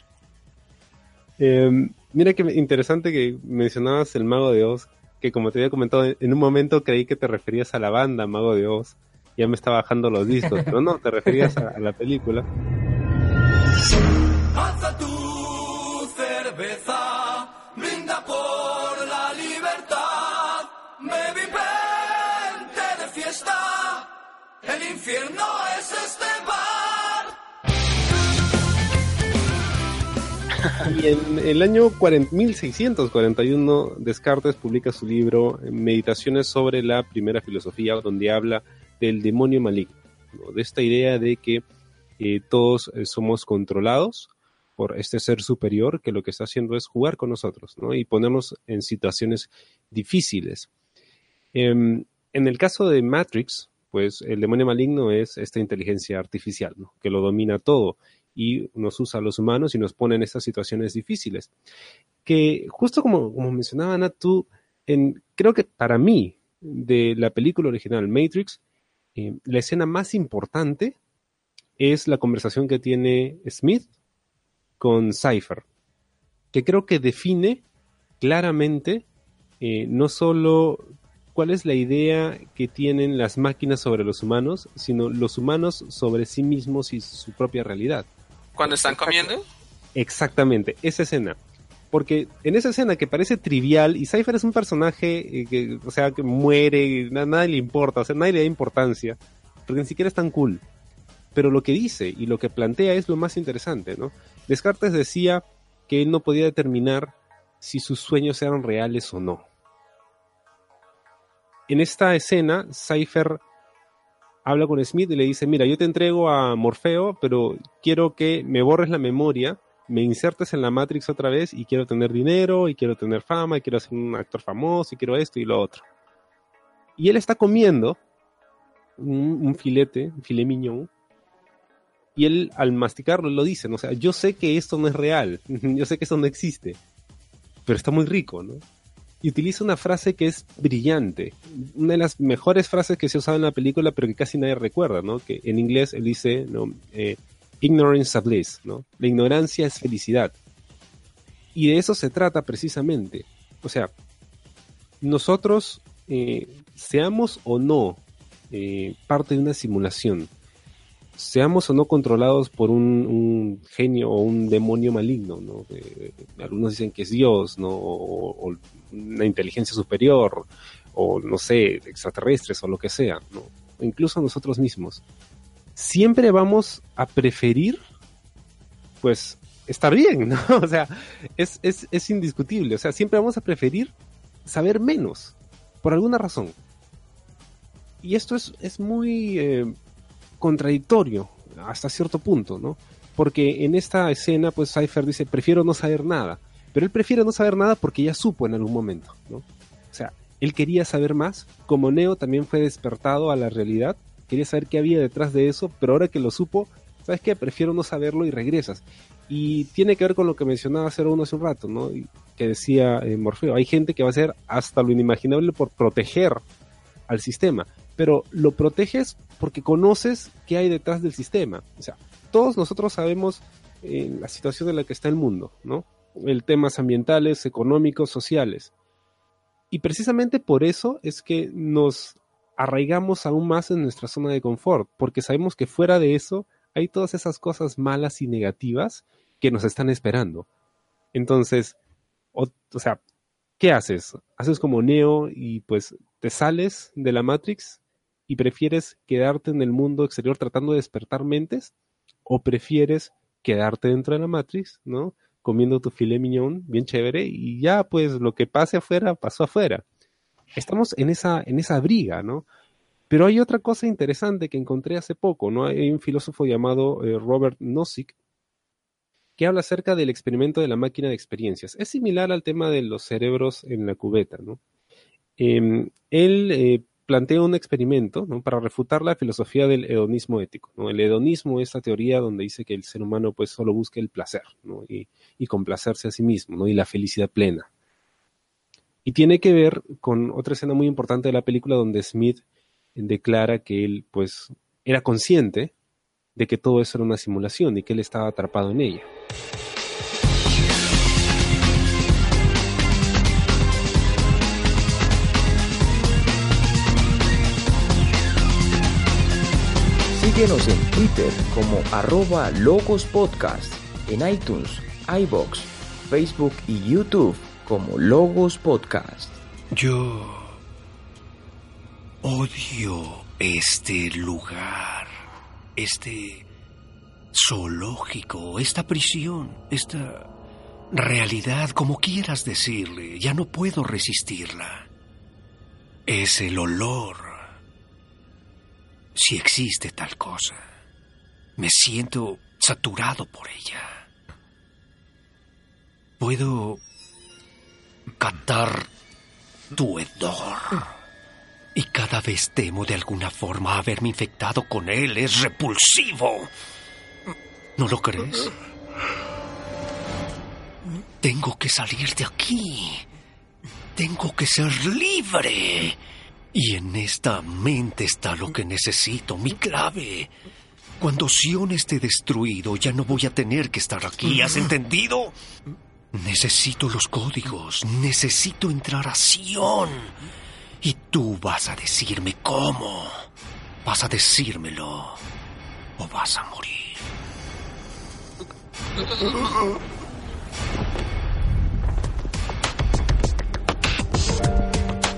Em, mira qué interesante que mencionabas el Mago de Oz, que como te había comentado, en un momento creí que te referías a la banda Mago de Oz, ya me estaba bajando los discos, pero no, te referías a, la película. Infierno es este Y en el año 1641, Descartes publica su libro Meditaciones sobre la primera filosofía, donde habla del demonio maligno, de esta idea de que eh, todos eh, somos controlados por este ser superior que lo que está haciendo es jugar con nosotros y ponernos en situaciones difíciles. Em, en el caso de Matrix, pues el demonio maligno es esta inteligencia artificial, que lo domina todo y nos usa a los humanos y nos pone en estas situaciones difíciles. Que justo como, como mencionaba Ana, tú, en, creo que para mí, de la película original Matrix, eh, la escena más importante es la conversación que tiene Smith con Cypher, que creo que define claramente eh, no solo cuál es la idea que tienen las máquinas sobre los humanos, sino los humanos sobre sí mismos y su propia realidad ¿Cuando están comiendo? Exactamente, esa escena. Porque en esa escena que parece trivial, y Cypher es un personaje eh, que, o sea, que muere, nada, nada le importa, o sea, nadie le da importancia, porque ni siquiera es tan cool. Pero lo que dice y lo que plantea es lo más interesante, ¿no? Descartes decía que él no podía determinar si sus sueños eran reales o no. En esta escena, Cypher habla con Smith y le dice, mira, yo te entrego a Morfeo, pero quiero que me borres la memoria, me insertes en la Matrix otra vez y quiero tener dinero, y quiero tener fama, y quiero ser un actor famoso, y quiero esto y lo otro. Y él está comiendo un, filete, un filet mignon, y él al masticarlo lo dice, o sea, yo sé que esto no es real, yo sé que esto no existe, pero está muy rico, ¿no? Y utiliza una frase que es brillante, una de las mejores frases que se usado en la película, pero que casi nadie recuerda, ¿no? Que en inglés él dice, ¿no? Eh, ignorance is bliss, ¿no? La ignorancia es felicidad. Y de eso se trata precisamente. O sea, nosotros, eh, seamos o no eh, parte de una simulación, seamos o no controlados por un, genio o un demonio maligno, ¿no? Algunos dicen que es Dios, ¿no? O, una inteligencia superior, o no sé, extraterrestres o lo que sea, ¿no? Incluso nosotros mismos. Siempre vamos a preferir, pues, estar bien, ¿no? O sea, es, es, es indiscutible. O sea, siempre vamos a preferir saber menos, por alguna razón. Y esto es, es muy eh, contradictorio hasta cierto punto, ¿no? Porque en esta escena, pues Cypher dice, prefiero no saber nada. Pero él prefiere no saber nada porque ya supo en algún momento, ¿no? O sea, él quería saber más, como Neo también fue despertado a la realidad, quería saber qué había detrás de eso, pero ahora que lo supo, ¿sabes qué? Prefiero no saberlo y regresas. Y tiene que ver con lo que mencionaba uno hace un rato, ¿no? Que decía eh, Morfeo, hay gente que va a hacer hasta lo inimaginable por proteger al sistema, pero lo proteges porque conoces qué hay detrás del sistema. O sea, todos nosotros sabemos eh, la situación en la que está el mundo, ¿no? El temas ambientales, económicos, sociales. Y precisamente por eso es que nos arraigamos aún más en nuestra zona de confort, porque sabemos que fuera de eso hay todas esas cosas malas y negativas que nos están esperando. Entonces, o, o sea, ¿qué haces? Haces como Neo y pues te sales de la Matrix y prefieres quedarte en el mundo exterior tratando de despertar mentes o prefieres quedarte dentro de la Matrix, ¿no? Comiendo tu filet mignon bien chévere y ya pues lo que pase afuera pasó afuera. Estamos en esa en esa briga, ¿no? Pero hay otra cosa interesante que encontré hace poco, ¿no? Hay un filósofo llamado eh, Robert Nozick que habla acerca del experimento de la máquina de experiencias. Es similar al tema de los cerebros en la cubeta, ¿no? Eh, él eh, plantea un experimento ¿no? para refutar la filosofía del hedonismo ético. ¿no? El hedonismo es la teoría donde dice que el ser humano pues solo busca el placer ¿no? y, complacerse a sí mismo ¿no? y la felicidad plena. Y tiene que ver con otra escena muy importante de la película donde Smith declara que él pues era consciente de que todo eso era una simulación y que él estaba atrapado en ella. Síguenos en Twitter como arroba Logos Podcast, en iTunes, iBox, Facebook y YouTube como Logos Podcast. Yo odio este lugar, este zoológico, esta prisión, esta realidad, como quieras decirle, ya no puedo resistirla. Es el olor si existe tal cosa. Me siento saturado por ella. Puedo catar tu hedor. Y cada vez temo de alguna forma haberme infectado con él. Es repulsivo. ¿No lo crees? Tengo que salir de aquí. Tengo que ser libre. Y en esta mente está lo que necesito, mi clave. Cuando Sion esté destruido, ya no voy a tener que estar aquí, ¿has entendido? Necesito los códigos, necesito entrar a Sion. Y tú vas a decirme cómo. Vas a decírmelo o vas a morir.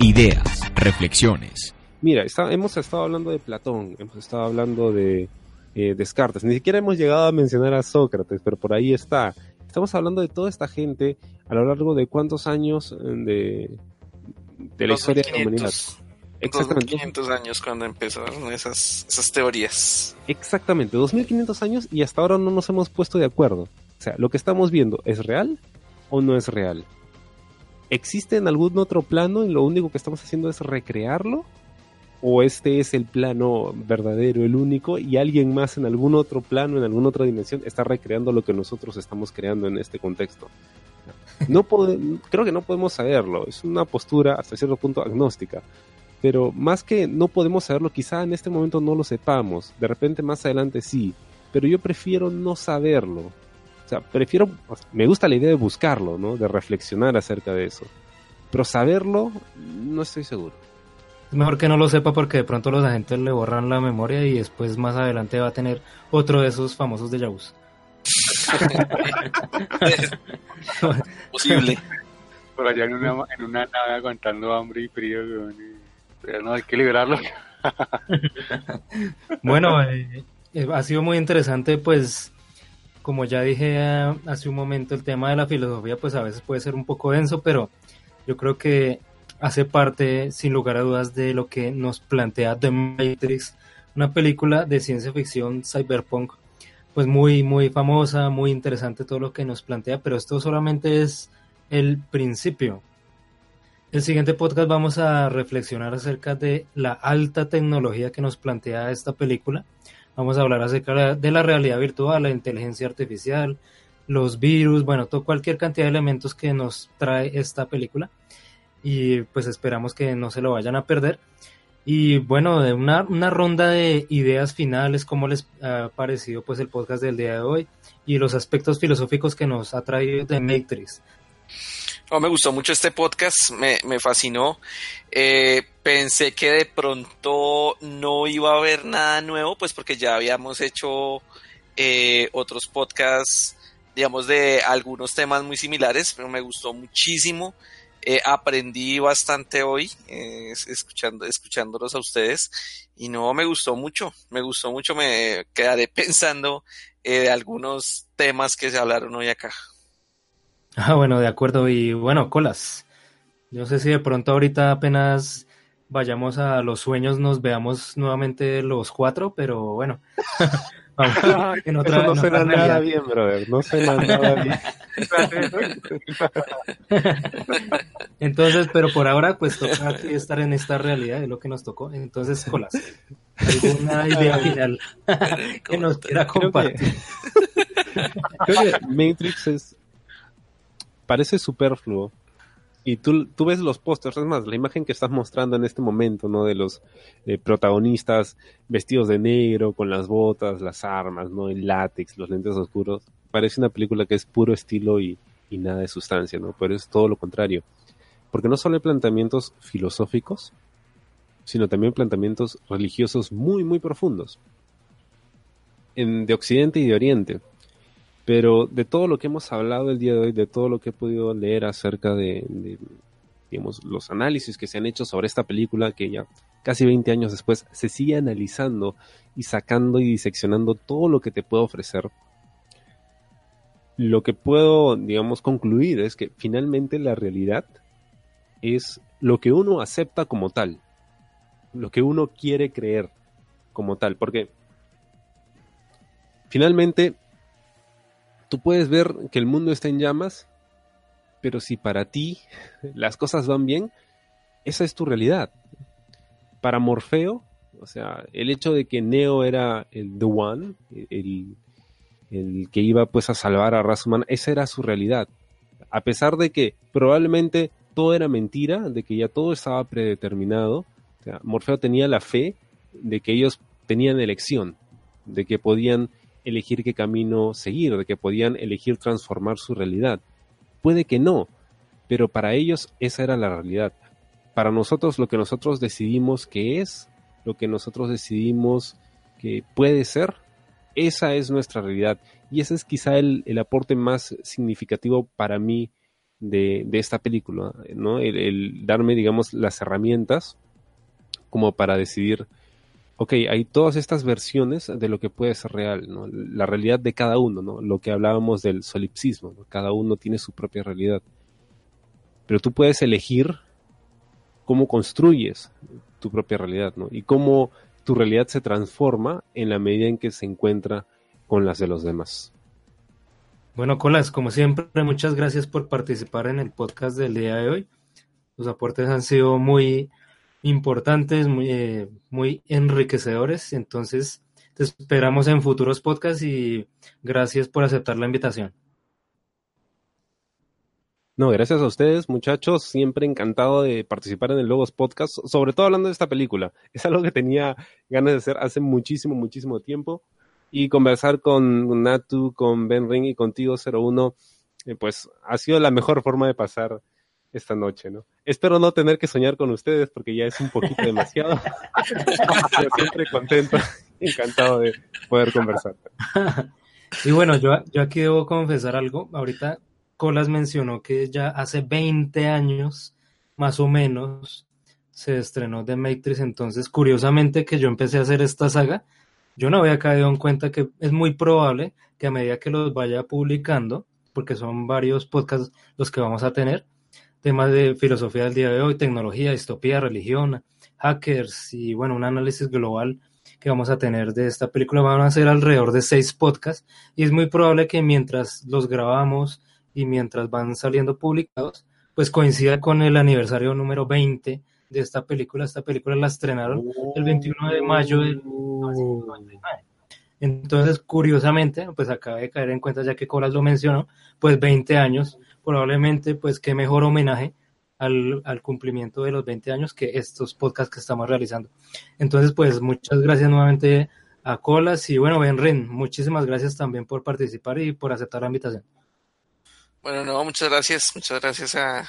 Ideas, reflexiones. Mira, hemos estado hablando de Platón, hemos estado hablando de eh, Descartes, ni siquiera hemos llegado a mencionar a Sócrates, pero por ahí está. Estamos hablando de toda esta gente a lo largo de cuántos años de, de la historia de la humanidad. Exactamente. 2500 años cuando empezaron esas, esas teorías. Exactamente, 2500 años y hasta ahora no nos hemos puesto de acuerdo. O sea, lo que estamos viendo, ¿es real o no es real? ¿Existe en algún otro plano y lo único que estamos haciendo es recrearlo? ¿O este es el plano verdadero, el único, y alguien más en algún otro plano, en alguna otra dimensión, está recreando lo que nosotros estamos creando en este contexto? No creo que no podemos saberlo, es una postura hasta cierto punto agnóstica. Pero más que no podemos saberlo, quizá en este momento no lo sepamos, de repente más adelante sí, pero yo prefiero no saberlo. O sea, prefiero, me gusta la idea de buscarlo, ¿no? De reflexionar acerca de eso. Pero saberlo, no estoy seguro. Es mejor que no lo sepa porque de pronto los agentes le borran la memoria y después más adelante va a tener otro de esos famosos de Yahoo. Posible. Por allá en una, en una nave aguantando hambre y frío, pero no, hay que liberarlo. bueno, eh, eh, ha sido muy interesante, pues, como ya dije eh, hace un momento, el tema de la filosofía, pues a veces puede ser un poco denso, pero yo creo que hace parte, sin lugar a dudas, de lo que nos plantea The Matrix, una película de ciencia ficción cyberpunk, pues muy, muy famosa, muy interesante todo lo que nos plantea, pero esto solamente es el principio. El siguiente podcast vamos a reflexionar acerca de la alta tecnología que nos plantea esta película. Vamos a hablar acerca de la realidad virtual, la inteligencia artificial, los virus, bueno, todo, cualquier cantidad de elementos que nos trae esta película. Y pues esperamos que no se lo vayan a perder. Y bueno, de una, una ronda de ideas finales, cómo les ha parecido pues el podcast del día de hoy y los aspectos filosóficos que nos ha traído de Matrix me gustó mucho este podcast, me, fascinó. Eh, pensé que de pronto no iba a haber nada nuevo, pues porque ya habíamos hecho eh, otros podcasts, digamos, de algunos temas muy similares, pero me gustó muchísimo. Eh, aprendí bastante hoy escuchando, escuchándolos a ustedes y no me gustó mucho, me gustó mucho, me quedaré pensando de algunos temas que se hablaron hoy acá. Ah, bueno, de acuerdo. Y bueno, Colas, yo sé si de pronto ahorita apenas vayamos a los sueños nos veamos nuevamente los cuatro, pero bueno. en otra, Eso no suena nada bien, brother. No suena nada bien. Entonces, pero por ahora, pues toca estar en esta realidad, es lo que nos tocó. Entonces, Colas, ¿alguna idea final que nos quiera compartir? creo que Matrix es parece superfluo. Y tú, tú ves los pósters, es más, la imagen que estás mostrando en este momento, ¿no? De los eh, protagonistas vestidos de negro, con las botas, las armas, ¿no? El látex, los lentes oscuros. Parece una película que es puro estilo y, y nada de sustancia, ¿no? Pero es todo lo contrario. Porque no solo hay planteamientos filosóficos, sino también planteamientos religiosos muy, muy profundos. En, de Occidente y de Oriente. Pero de todo lo que hemos hablado el día de hoy, de todo lo que he podido leer acerca de, digamos, los análisis que se han hecho sobre esta película, que ya casi 20 años después se sigue analizando y sacando y diseccionando todo lo que te puede ofrecer, lo que puedo, digamos, concluir es que finalmente la realidad es lo que uno acepta como tal, lo que uno quiere creer como tal, porque finalmente tú puedes ver que el mundo está en llamas, pero si para ti las cosas van bien, esa es tu realidad. Para Morfeo, o sea, el hecho de que Neo era el The One, el, que iba pues a salvar a Rasman, esa era su realidad. A pesar de que probablemente todo era mentira, de que ya todo estaba predeterminado, Morfeo tenía la fe de que ellos tenían elección, de que podían elegir qué camino seguir, de que podían elegir transformar su realidad. Puede que no, pero para ellos esa era la realidad. Para nosotros lo que nosotros decidimos que es, lo que nosotros decidimos que puede ser, esa es nuestra realidad. Y ese es quizá el, el aporte más significativo para mí de, de esta película, ¿no? El, darme, digamos, las herramientas como para decidir, ok, hay todas estas versiones de lo que puede ser real, ¿no? La realidad de cada uno, ¿no? Lo que hablábamos del solipsismo, Cada uno tiene su propia realidad. Pero tú puedes elegir cómo construyes tu propia realidad, ¿no? Y cómo tu realidad se transforma en la medida en que se encuentra con las de los demás. Bueno, Colas, como siempre, muchas gracias por participar en el podcast del día de hoy. Los aportes han sido muy importantes, muy, eh, muy enriquecedores. Entonces, te esperamos en futuros podcasts y gracias por aceptar la invitación. No, gracias a ustedes, muchachos. Siempre encantado de participar en el Logos Podcast, sobre todo hablando de esta película. Es algo que tenía ganas de hacer hace muchísimo, muchísimo tiempo. Y conversar con Natu, con Ben Ring y contigo 01, eh, pues ha sido la mejor forma de pasar esta noche, ¿no? Espero no tener que soñar con ustedes porque ya es un poquito demasiado. Pero siempre contento, encantado de poder conversar. Y bueno, yo, yo aquí debo confesar algo. Ahorita Colas mencionó que ya hace 20 años, más o menos, se estrenó The Matrix. Entonces, curiosamente que yo empecé a hacer esta saga, yo no había caído en cuenta que es muy probable que a medida que los vaya publicando, porque son varios podcasts los que vamos a tener, temas de filosofía del día de hoy, tecnología, distopía, religión, hackers y bueno, un análisis global que vamos a tener de esta película van a ser alrededor de seis podcasts y es muy probable que mientras los grabamos y mientras van saliendo publicados, pues coincida con el aniversario número 20 de esta película. Esta película la estrenaron el 21 de mayo del 1999. Entonces, curiosamente, pues acaba de caer en cuenta, ya que Colas lo mencionó, pues 20 años, probablemente, pues qué mejor homenaje al, al, cumplimiento de los 20 años que estos podcasts que estamos realizando. Entonces, pues muchas gracias nuevamente a Colas y bueno, Benrin, muchísimas gracias también por participar y por aceptar la invitación. Bueno, no, muchas gracias, muchas gracias a,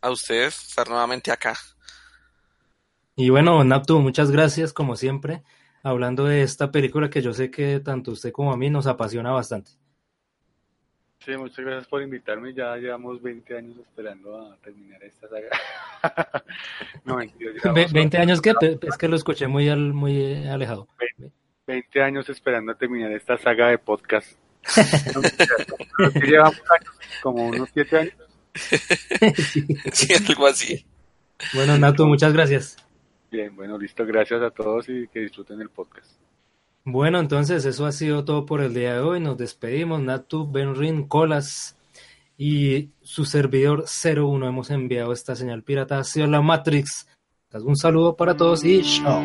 a usted estar nuevamente acá. Y bueno, Naptu, muchas gracias como siempre, hablando de esta película que yo sé que tanto usted como a mí nos apasiona bastante. Sí, muchas gracias por invitarme. Ya llevamos 20 años esperando a terminar esta saga. no, 20 años que es que lo escuché muy al, muy alejado. 20 años esperando a terminar esta saga de podcast llevamos como unos siete años. sí, algo así. Bueno, Nato, muchas gracias. Bien, bueno, listo. Gracias a todos y que disfruten el podcast. Bueno, entonces eso ha sido todo por el día de hoy. Nos despedimos. Natu, Benrin, Colas y su servidor 01 hemos enviado esta señal pirata hacia la Matrix. Un saludo para todos y chao.